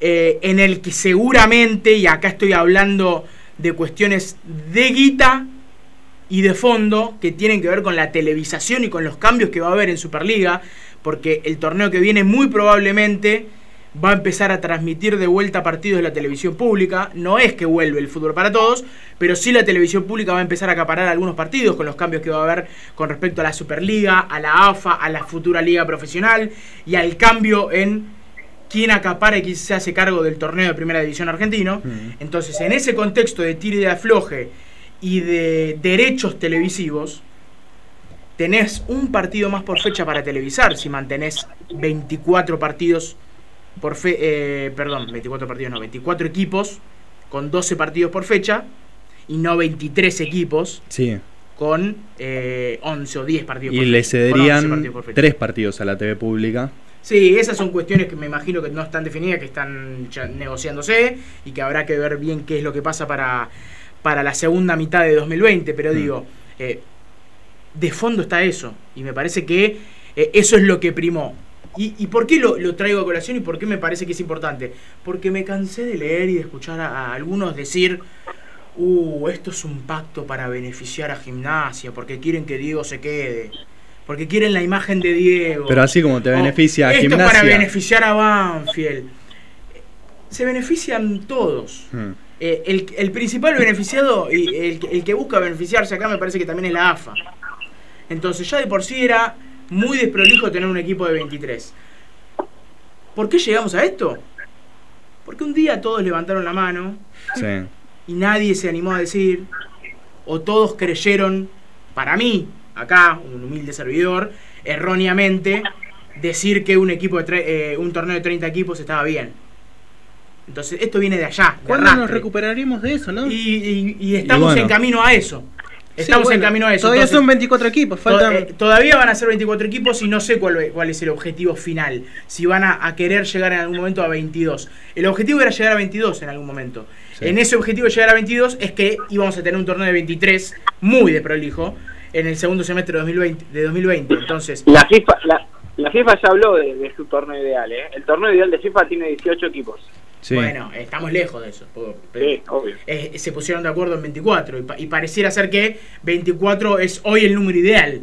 eh, en el que seguramente, y acá estoy hablando de cuestiones de guita y de fondo que tienen que ver con la televisación y con los cambios que va a haber en Superliga, porque el torneo que viene muy probablemente va a empezar a transmitir de vuelta partidos de la televisión pública. No es que vuelve el fútbol para todos, pero sí la televisión pública va a empezar a acaparar algunos partidos con los cambios que va a haber con respecto a la Superliga, a la AFA, a la futura liga profesional y al cambio en quién acapara y quién se hace cargo del torneo de primera división argentino. Entonces, en ese contexto de tire y de afloje y de derechos televisivos, tenés un partido más por fecha para televisar si mantenés 24 partidos por fe, eh, perdón, 24 partidos no, 24 equipos con 12 partidos por fecha y no 23 equipos Sí. con eh, 11 o 10 partidos Y por le fecha, con 11 cederían partidos por fecha. tres partidos a la TV pública. Sí, esas son cuestiones que me imagino que no están definidas, que están ya negociándose y que habrá que ver bien qué es lo que pasa para, para la segunda mitad de 2020. Pero digo, eh, de fondo está eso. Y me parece que eh, eso es lo que primó. ¿Y, y por qué lo, lo traigo a colación y por qué me parece que es importante? Porque me cansé de leer y de escuchar a, a algunos decir, uh, esto es un pacto para beneficiar a gimnasia, porque quieren que Diego se quede. Porque quieren la imagen de Diego. Pero así como te Oh, beneficia a esto es Gimnasia. para beneficiar a Banfield. Se benefician todos. Hmm. Eh, el, el principal beneficiado y el que busca beneficiarse acá me parece que también es la AFA. Entonces ya de por sí era muy desprolijo tener un equipo de 23. ¿Por qué llegamos a esto? Porque un día todos levantaron la mano Sí. y nadie se animó a decir, o todos creyeron, para mí, acá, un humilde servidor, erróneamente, decir que un equipo de tre- eh, un torneo de 30 equipos estaba bien. Entonces, esto viene de allá. de ¿Cuándo nos recuperaremos de eso, no? Y, y- y estamos Y bueno. en camino a eso. Sí, Estamos bueno, en camino a eso. Todavía Entonces, son 24 equipos, faltan. to- eh, todavía van a ser 24 equipos y no sé cuál, cuál es el objetivo final. Si van a, a querer llegar en algún momento a 22. El objetivo era llegar a 22 en algún momento. Sí. En ese objetivo de llegar a 22 es que íbamos a tener un torneo de 23 muy de prolijo en el segundo semestre de 2020. De 2020. Entonces, La FIFA, la, la FIFA ya habló de, de su torneo ideal, ¿eh? El torneo ideal de FIFA tiene 18 equipos. Bueno, estamos lejos de eso. Sí, obvio. eh, se pusieron de acuerdo en 24 y, pa- y pareciera ser que 24 es hoy el número ideal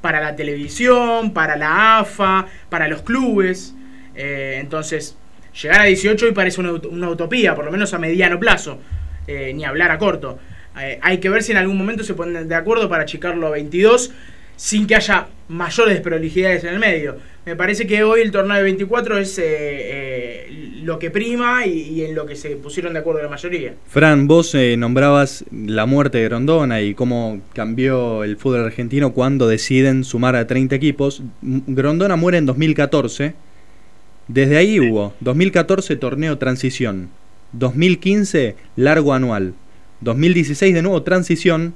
para la televisión, para la AFA, para los clubes. Eh, entonces, llegar a 18 hoy parece una, ut- una utopía, por lo menos a mediano plazo, eh, ni hablar a corto. Eh, hay que ver si en algún momento se ponen de acuerdo para achicarlo a 22 sin que haya mayores desprolijidades en el medio. Me parece que hoy el torneo de 24 es eh, eh, lo que prima y, y en lo que se pusieron de acuerdo la mayoría. Fran, vos eh, nombrabas la muerte de Grondona y cómo cambió el fútbol argentino cuando deciden sumar a 30 equipos. Grondona muere en 2014. Desde ahí hubo 2014 torneo transición, 2015 largo anual, 2016 de nuevo transición,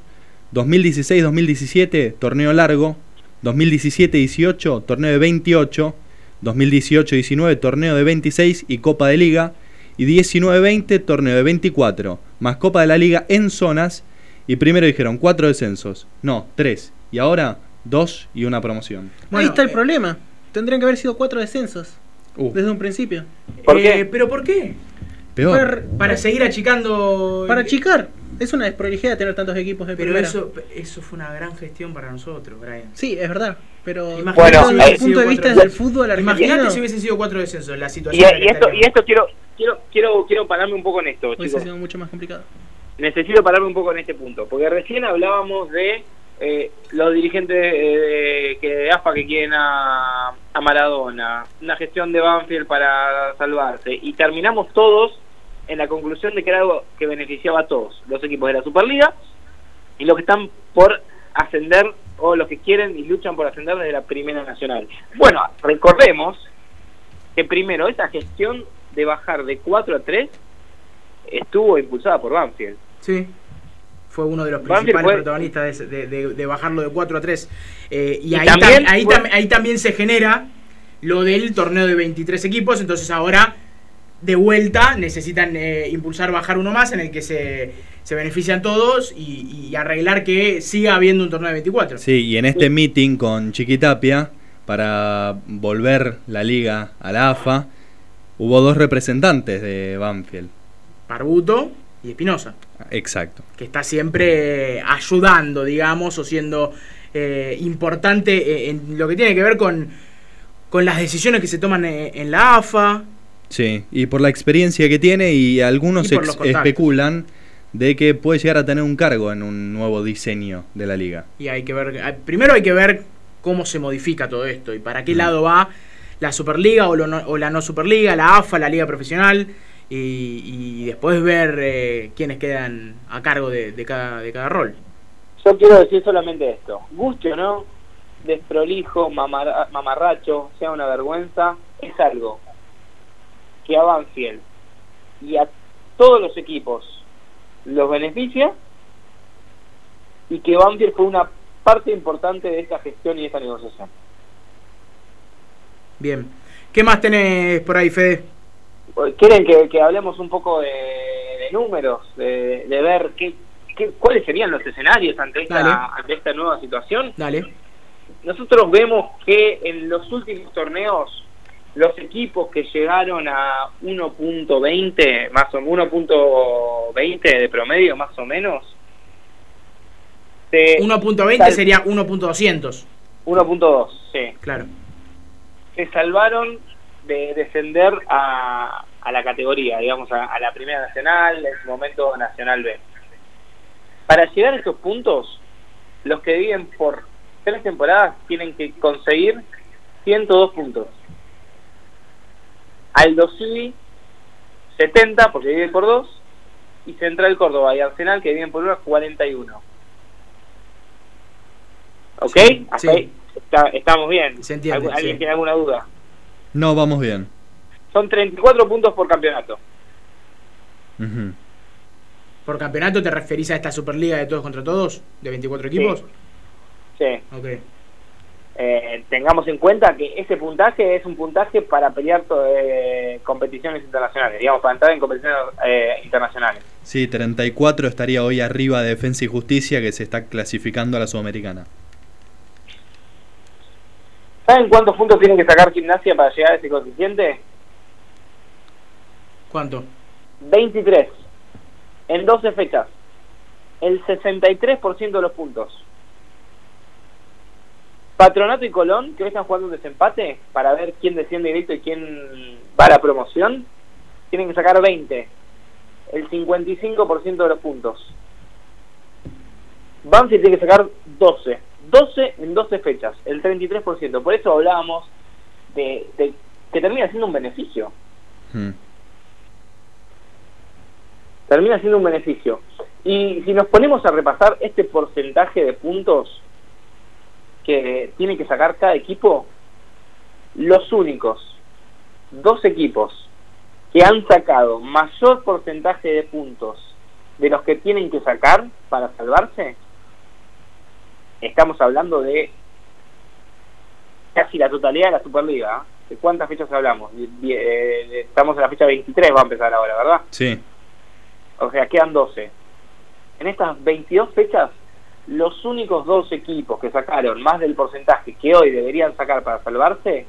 2016-2017 torneo largo, 2017-18 torneo de 28, 2018-19 torneo de 26 y Copa de Liga, y 19-20 torneo de 24, más Copa de la Liga en zonas, y primero dijeron cuatro descensos, no, tres, y ahora dos y una promoción. Ahí está el problema. Tendrían que haber sido cuatro descensos. Uh. Desde un principio. Eh, ¿Pero por qué? Peor. Para, Para seguir achicando... para achicar. Es una desprolijidad tener tantos equipos de Pero primera. eso, eso fue una gran gestión para nosotros, Brian. Sí, es verdad. Pero Imagínate desde si el hubiese punto de vista cuatro- del fútbol argentino. Imagínate si hubiesen sido cuatro descensos, la situación. en la y esto, y esto quiero, quiero, quiero, quiero pararme un poco en esto, Hubiese sido mucho más complicado. necesito pararme un poco en este punto, porque recién hablábamos de eh, los dirigentes eh, de, que de AFA que quieren a, a Maradona, una gestión de Banfield para salvarse, y terminamos todos en la conclusión de que era algo que beneficiaba a todos, los equipos de la Superliga y los que están por ascender o los que quieren y luchan por ascender desde la Primera Nacional. Bueno, recordemos que primero esa gestión de bajar de 4 a 3 estuvo impulsada por Banfield. Sí. Fue uno de los principales fue- protagonistas de, de- de- de bajarlo de 4 a 3. Eh, y Y ahí, también tam- ahí, fue- tam- ahí también se genera lo del torneo de 23 equipos. Entonces ahora, de vuelta, necesitan eh, impulsar bajar uno más en el que se, se benefician todos y, y arreglar que siga habiendo un torneo de 24. Sí, y en este meeting con Chiquitapia, para volver la liga a la AFA, hubo dos representantes de Banfield. Parbuto y Espinosa. Exacto. que está siempre ayudando, digamos, o siendo eh, importante eh, en lo que tiene que ver con, con las decisiones que se toman eh, en la AFA. Sí, y por la experiencia que tiene y algunos Y especulan de que puede llegar a tener un cargo en un nuevo diseño de la liga. Y hay que ver, eh, primero hay que ver cómo se modifica todo esto y para qué lado va la Superliga o, lo no- o la no Superliga, la AFA, la Liga Profesional. Y, y después ver eh, quiénes quedan a cargo de, de cada, de cada rol. Yo quiero decir solamente esto. Guste o no, desprolijo, mamara- mamarracho, sea una vergüenza, es algo que a Banfield y a todos los equipos los beneficia y que Banfield fue una parte importante de esta gestión y de esta negociación. Bien. ¿Qué más tenés por ahí, Fede? ¿Quieren que, que hablemos un poco de, de números, de, de ver qué, qué- cuáles serían los escenarios ante Dale. esta, ante esta nueva situación? Dale. Nosotros vemos que en los últimos torneos los equipos que llegaron a 1.20 más o 1.20 de promedio más o menos se- 1.20 sal- sería 1.200. 1.2 sí Claro. se salvaron de descender a, a la categoría, digamos, a, a la Primera Nacional, en su momento Nacional B. Para llegar a esos puntos, los que viven por tres temporadas tienen que conseguir 102 puntos. Aldo Civi, 70, porque vive por dos, y Central Córdoba y Arsenal, que viven por una, 41. ¿Ok? Sí, Hasta sí. ahí está- estamos bien. Se entiende, ¿Algu- ¿Alguien sí. tiene alguna duda? No, vamos bien. Son 34 puntos por campeonato. ¿Por campeonato te referís a esta Superliga de todos contra todos? ¿De 24 equipos? Sí. Ok. Eh, tengamos en cuenta que ese puntaje es un puntaje para pelear eh, competiciones internacionales, digamos, para entrar en competiciones eh, internacionales. Sí, 34 estaría hoy arriba de Defensa y Justicia que se está clasificando a la Sudamericana. ¿Saben cuántos puntos tienen que sacar gimnasia para llegar a ese coeficiente? ¿Cuánto? 23. En 12 fechas. El 63% de los puntos. Patronato y Colón, que hoy están jugando un desempate para ver quién desciende directo y quién va a la promoción, tienen que sacar 20. El 55% de los puntos. Banfield tiene que sacar 12. 12 en 12 fechas, el 33%. Por eso hablábamos de, de que termina siendo un beneficio. Mm. termina siendo un beneficio. Y si nos ponemos a repasar este porcentaje de puntos que tiene que sacar cada equipo, los únicos dos equipos que han sacado mayor porcentaje de puntos de los que tienen que sacar para salvarse, estamos hablando de casi la totalidad de la Superliga. ¿eh? ¿De cuántas fechas hablamos? Eh, estamos en la fecha 23, va a empezar ahora, ¿verdad? Sí. O sea, quedan 12. En estas 22 fechas, los únicos dos equipos que sacaron más del porcentaje que hoy deberían sacar para salvarse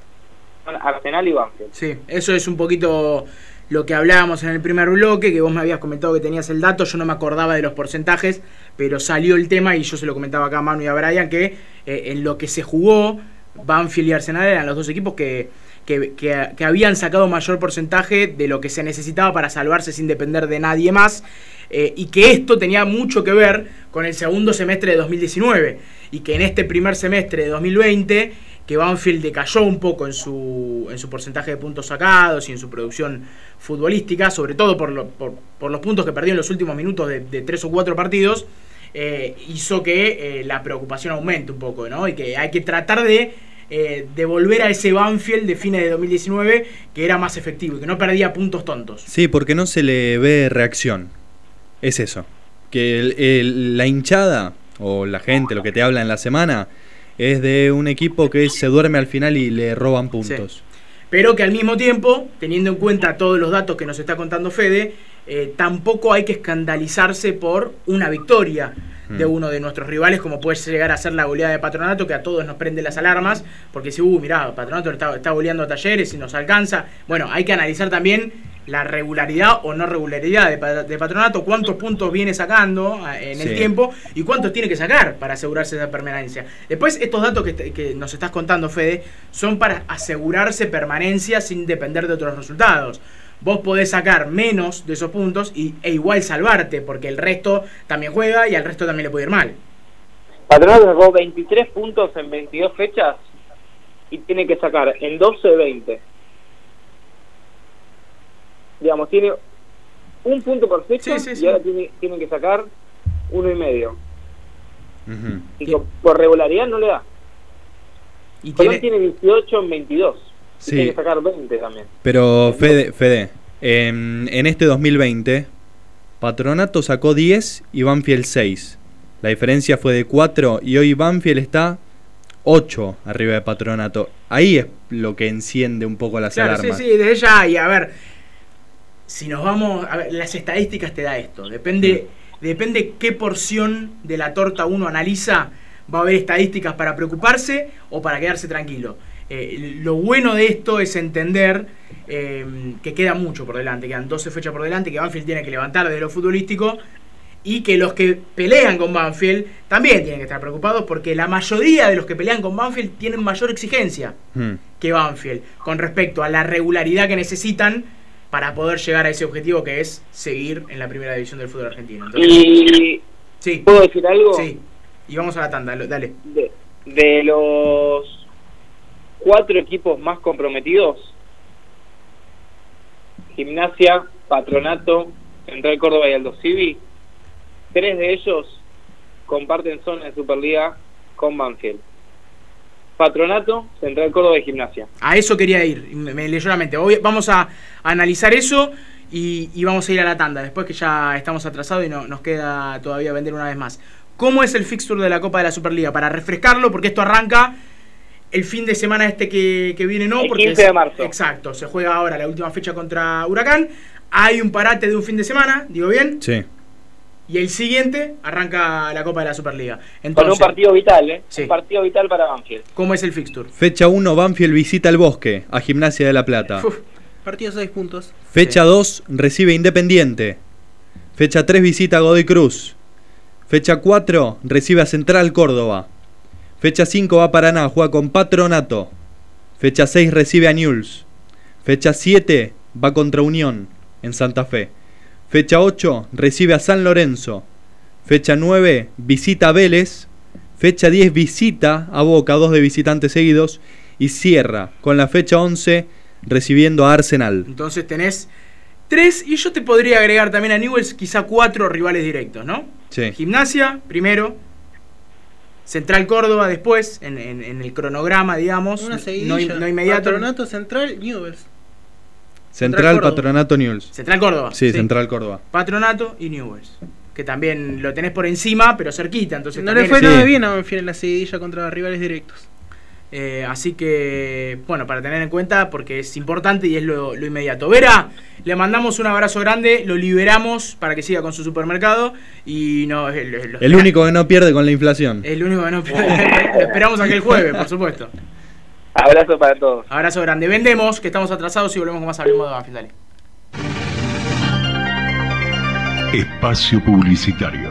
son Arsenal y Banfield. Sí, eso es un poquito lo que hablábamos en el primer bloque, que vos me habías comentado que tenías el dato, yo no me acordaba de los porcentajes, pero salió el tema y yo se lo comentaba acá a Manu y a Brian, que eh, en lo que se jugó, Banfield y Arsenal eran los dos equipos que, que, que- que habían sacado mayor porcentaje de lo que se necesitaba para salvarse sin depender de nadie más, eh, y que esto tenía mucho que ver con el segundo semestre de 2019, y que en este primer semestre de 2020 que Banfield decayó un poco en su, en su porcentaje de puntos sacados y en su producción futbolística, sobre todo por, lo- por, por los puntos que perdió en los últimos minutos de, tres o cuatro partidos, eh, hizo que eh, la preocupación aumente un poco, ¿no? Y que hay que tratar de eh, de volver a ese Banfield de fines de 2019 que era más efectivo y que no perdía puntos tontos. Sí, porque no se le ve reacción. Es eso. Que el- el- la hinchada o la gente, lo que te habla en la semana, es de un equipo que se duerme al final y le roban puntos. Pero que al mismo tiempo, teniendo en cuenta todos los datos que nos está contando Fede, eh, tampoco hay que escandalizarse por una victoria de Mm. uno de nuestros rivales, como puede llegar a ser la goleada de Patronato, que a todos nos prende las alarmas, porque si, uh, mirá, Patronato está, está goleando a Talleres y nos alcanza. Bueno, hay que analizar también la regularidad o no regularidad de, Pa- de Patronato, cuántos puntos viene sacando eh, en el Sí. tiempo y cuántos tiene que sacar para asegurarse esa permanencia. Después, estos datos que, te- que nos estás contando, Fede, son para asegurarse permanencia sin depender de otros resultados. Vos podés sacar menos de esos puntos y, e igual salvarte, porque el resto también juega y al resto también le puede ir mal. Patronato sacó 23 puntos en 22 fechas y tiene que sacar en 12 20. Digamos, tiene un punto por fecha Sí, sí, sí. y ahora tiene, tiene que sacar uno y medio. Ujú. Y con- por regularidad no le da. Y Colón tiene- tiene 18 en 22. Y Sí. tiene que sacar 20 también. Pero Fede, Fede en, en este 2020, Patronato sacó 10 y Banfield 6. La diferencia fue de 4 y hoy Banfield está 8 arriba de Patronato. Ahí es lo que enciende un poco las Claro, sí, alarmas. sí, desde ya. Y a ver, si nos vamos. A ver, las estadísticas te da esto. Depende, depende qué porción de la torta uno analiza. Va a haber estadísticas para preocuparse o para quedarse tranquilo. Eh, lo bueno de esto es entender eh, que queda mucho por delante, quedan 12 fechas por delante, que Banfield tiene que levantar desde lo futbolístico y que los que pelean con Banfield también tienen que estar preocupados porque la mayoría de los que pelean con Banfield tienen mayor exigencia Hmm. que Banfield con respecto a la regularidad que necesitan para poder llegar a ese objetivo que es seguir en la primera división del fútbol argentino. y sí. ¿puedo decir algo? Sí. Y vamos a la tanda, dale. De, de los cuatro equipos más comprometidos, Gimnasia, Patronato, Central Córdoba y Aldo Civi, tres de ellos comparten zona de Superliga con Banfield. Patronato, Central Córdoba y Gimnasia. A eso quería ir, me, leyó la mente. Hoy vamos a analizar eso y, y vamos a ir a la tanda, después que ya estamos atrasados y no, nos queda todavía vender una vez más. ¿Cómo es el fixture de la Copa de la Superliga? Para refrescarlo, porque esto arranca el fin de semana este que, que viene, ¿no? El Porque 15 es- de marzo. Exacto, se juega ahora la última fecha contra Huracán. Hay un parate de un fin de semana, digo bien, Sí. Y el siguiente arranca la Copa de la Superliga. Con Entonces, un partido vital, ¿eh? Sí. Un partido vital para Banfield. ¿cómo es el fixture? Fecha 1, Banfield visita el Bosque, a Gimnasia de la Plata. Uf, Partido 6 puntos. Fecha 2, recibe Independiente. Fecha 3, visita a Godoy Cruz. Fecha 4, recibe a Central Córdoba. Fecha 5, va a Paraná, juega con Patronato. Fecha 6, recibe a Newell's. Fecha 7, va contra Unión, en Santa Fe. Fecha 8, recibe a San Lorenzo. Fecha 9, visita a Vélez. Fecha 10, visita a Boca, dos de visitantes seguidos. Y cierra con la fecha 11, recibiendo a Arsenal. Entonces tenés tres, y yo te podría agregar también a Newells quizá cuatro rivales directos, ¿no? Sí. Gimnasia, primero. Central Córdoba después, en, en- en el cronograma, digamos. Una no, no inmediato. Patronato Central, Newells. Central. Patronato Newell's. Central Córdoba. Sí, Central Córdoba. Patronato y Newells. Que también lo tenés por encima, pero cerquita. Entonces No le fue nada bien a Banfield en la seguidilla contra rivales directos. Eh, así que, bueno, para tener en cuenta, porque es importante y es lo, lo inmediato. Vera, le mandamos un abrazo grande, lo liberamos para que siga con su supermercado y no el, El único que no pierde con la inflación. El único que no lo esperamos aquel jueves, por supuesto. Abrazo para todos. Abrazo grande. Vendemos, que estamos atrasados y volvemos con más Hablemos de Banfield. Dale. Espacio Publicitario.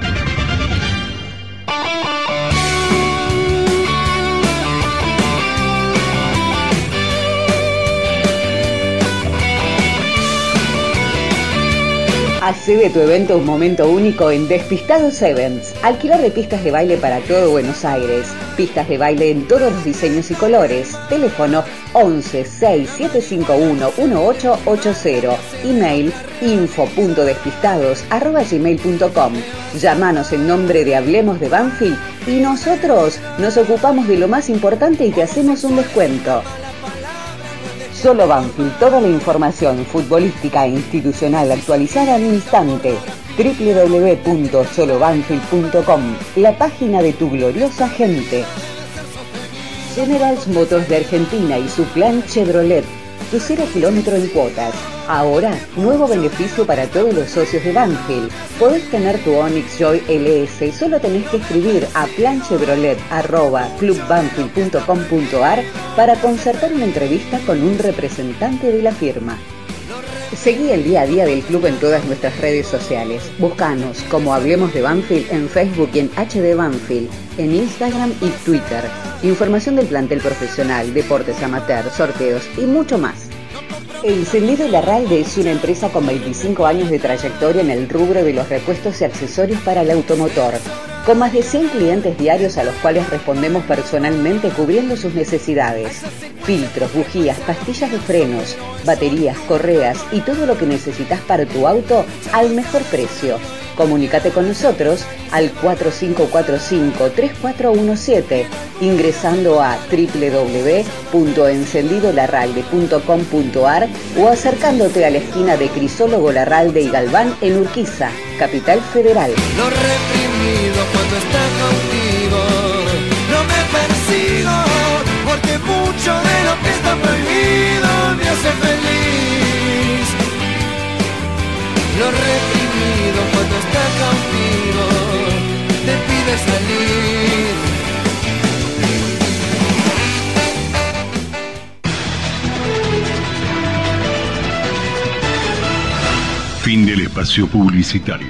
Hace de tu evento un momento único en Despistados Events. Alquiler de pistas de baile para todo Buenos Aires. Pistas de baile en todos los diseños y colores. Teléfono 11 6751 1880. Email info.despistados arroba gmail.com. Llámanos en nombre de Hablemos de Banfield y nosotros nos ocupamos de lo más importante y te hacemos un descuento. Solo Banfield, toda la información futbolística e institucional actualizada al instante. www.solobanfield.com, la página de tu gloriosa gente. Generals Motors de Argentina y su plan Chevrolet, tu cero kilómetro en cuotas. Ahora, nuevo beneficio para todos los socios de Banfield. Podés tener tu Onix Joy LS, solo tenés que escribir a planchevrolet.clubbanfield.com.ar para concertar una entrevista con un representante de la firma. Seguí el día a día del club en todas nuestras redes sociales. Búscanos como Hablemos de Banfield en Facebook y en HD Banfield, en Instagram y Twitter. Información del plantel profesional, deportes amateur, sorteos y mucho más. Encendido Larralde es una empresa con 25 años de trayectoria en el rubro de los repuestos y accesorios para el automotor, con más de 100 clientes diarios a los cuales respondemos personalmente cubriendo sus necesidades. Filtros, bujías, pastillas de frenos, baterías, correas y todo lo que necesitas para tu auto al mejor precio. Comunícate con nosotros al 4545-3417 ingresando a www.encendidolarralde.com.ar o acercándote a la esquina de Crisólogo Larralde y Galván en Urquiza, Capital Federal. Lo reprimido cuando está contigo No me persigo porque mucho de lo que está prohibido me hace feliz Fin del espacio publicitario.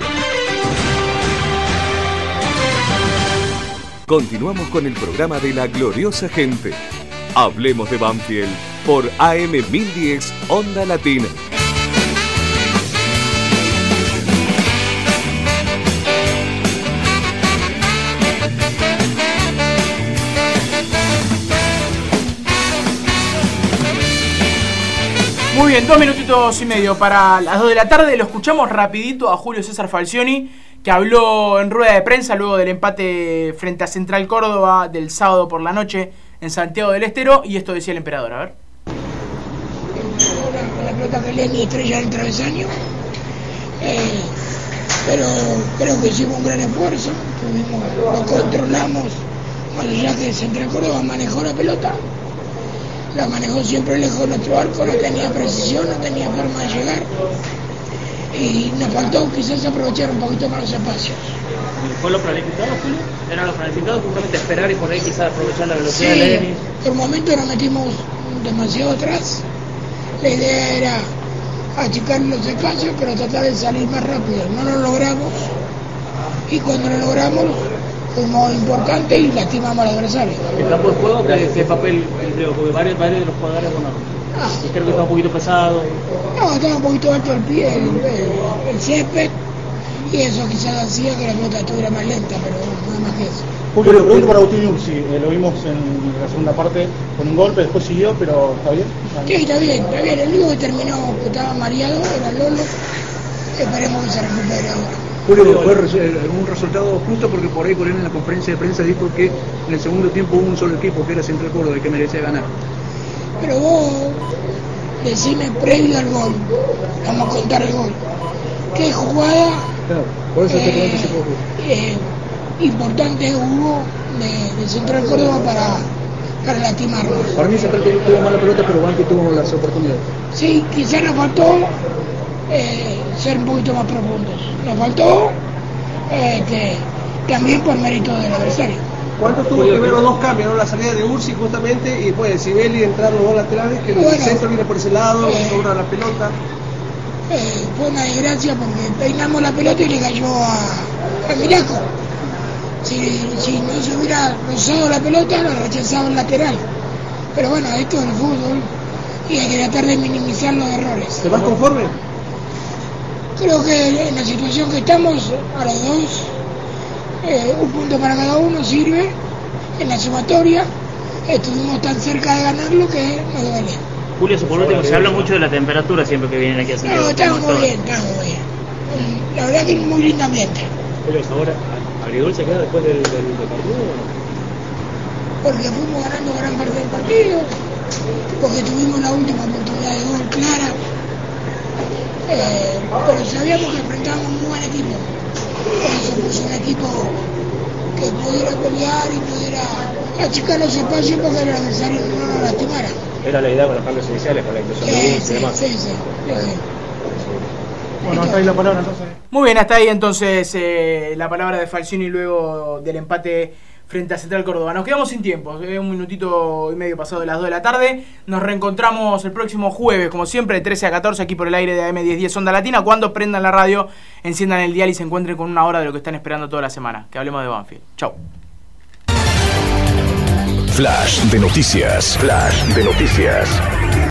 Continuamos con el programa de la gloriosa gente. Hablemos de Banfield por AM 1010 Onda Latina. Muy bien, dos minutitos y medio para las dos de la tarde. Lo escuchamos rapidito a Julio César Falcioni, que habló en rueda de prensa luego del empate frente a Central Córdoba del sábado por la noche en Santiago del Estero. Y esto decía el emperador, a ver. La, pelota le estrella en el travesaño. Eh, pero creo que hicimos un gran esfuerzo. lo controlamos. Más allá que Central Córdoba manejó la pelota la manejó siempre lejos de nuestro arco, no tenía precisión, no tenía forma de llegar. Y nos faltó quizás aprovechar un poquito más los espacios. ¿Fue lo planificado, Julio? ¿Era lo planificado justamente esperar y por ahí quizás aprovechar la velocidad sí, de Lenin? Por un momento nos metimos demasiado atrás. La idea era achicar los espacios, pero tratar de salir más rápido. No lo logramos. Y cuando lo logramos, fuimos importante y lastimamos al adversario. ¿El campo de juego qué, qué papel creo? Porque varios, varios de los jugadores, bueno, ah. creo que está un poquito pesado. No, estaba un poquito alto el pie, el, el, el césped, y eso quizás hacía que la pelota estuviera más lenta, pero nada más que eso. Julio, le pregunto para Agustín Ursi, eh, lo vimos en la segunda parte con un golpe, después siguió, pero ¿está bien? Sí, está bien, está bien. El único que terminó, que estaba mareado, era Lolo. Esperemos que se recupere ahora. Julio, fue un resultado justo porque por ahí por en la conferencia de prensa dijo que en el segundo tiempo hubo un solo equipo que era Central Córdoba y que merecía ganar. Pero vos decime previo al gol, vamos a contar el gol. ¿Qué jugada claro, por eso eh, eh, importante hubo de, de, Central Córdoba para, para lastimarnos? Para mí Central tuvo mala pelota, pero Banqui tuvo las oportunidades. Sí, quizás nos faltó eh, ser un poquito más profundos. Nos faltó eh, que, también por mérito del adversario. ¿Cuánto tuvo que ver los dos cambios? La salida de Ursi justamente y después de Sibeli entrar los dos laterales, que el centro viene por ese lado, eh, sobra la pelota. Eh, fue una desgracia porque peinamos la pelota y le cayó a, a Miraco. Si, si, no se hubiera rozado la pelota, lo rechazaba el lateral. Pero bueno, esto es el fútbol y hay que tratar de minimizar los errores. ¿Te vas conforme? Creo que en la situación que estamos, a los dos, eh, un punto para cada uno sirve en la sumatoria. Estuvimos tan cerca de ganarlo que nos duele. Julio, por último, se habla mucho de la temperatura siempre que vienen aquí a Santiago. No, estamos muy bien, estamos muy bien. La verdad que es muy lindo ambiente. Julio, ahora, ¿Agridulce queda después del, del, del partido? Porque fuimos ganando gran parte del partido, porque tuvimos la última oportunidad de gol clara eh, pero sabíamos que enfrentábamos un buen equipo. Puso un equipo que pudiera pelear y pudiera achicar los espacios para que el adversario no nos lastimara. Era la idea con los cambios iniciales, con la inclusión de sí, y demás. Sí, sí, Bueno, hasta ahí la palabra entonces. Muy bien, hasta ahí entonces eh, la palabra de Falcioni luego del empate frente a Central Córdoba. Nos quedamos sin tiempo, eh, un minutito y medio pasado de las 2 de la tarde. Nos reencontramos el próximo jueves, como siempre, de 13 a 14 aquí por el aire de AM1010 Onda Latina. Cuando prendan la radio, enciendan el dial y se encuentren con una hora de lo que están esperando toda la semana. Que hablemos de Banfield. Chau. Flash de noticias. Flash de noticias.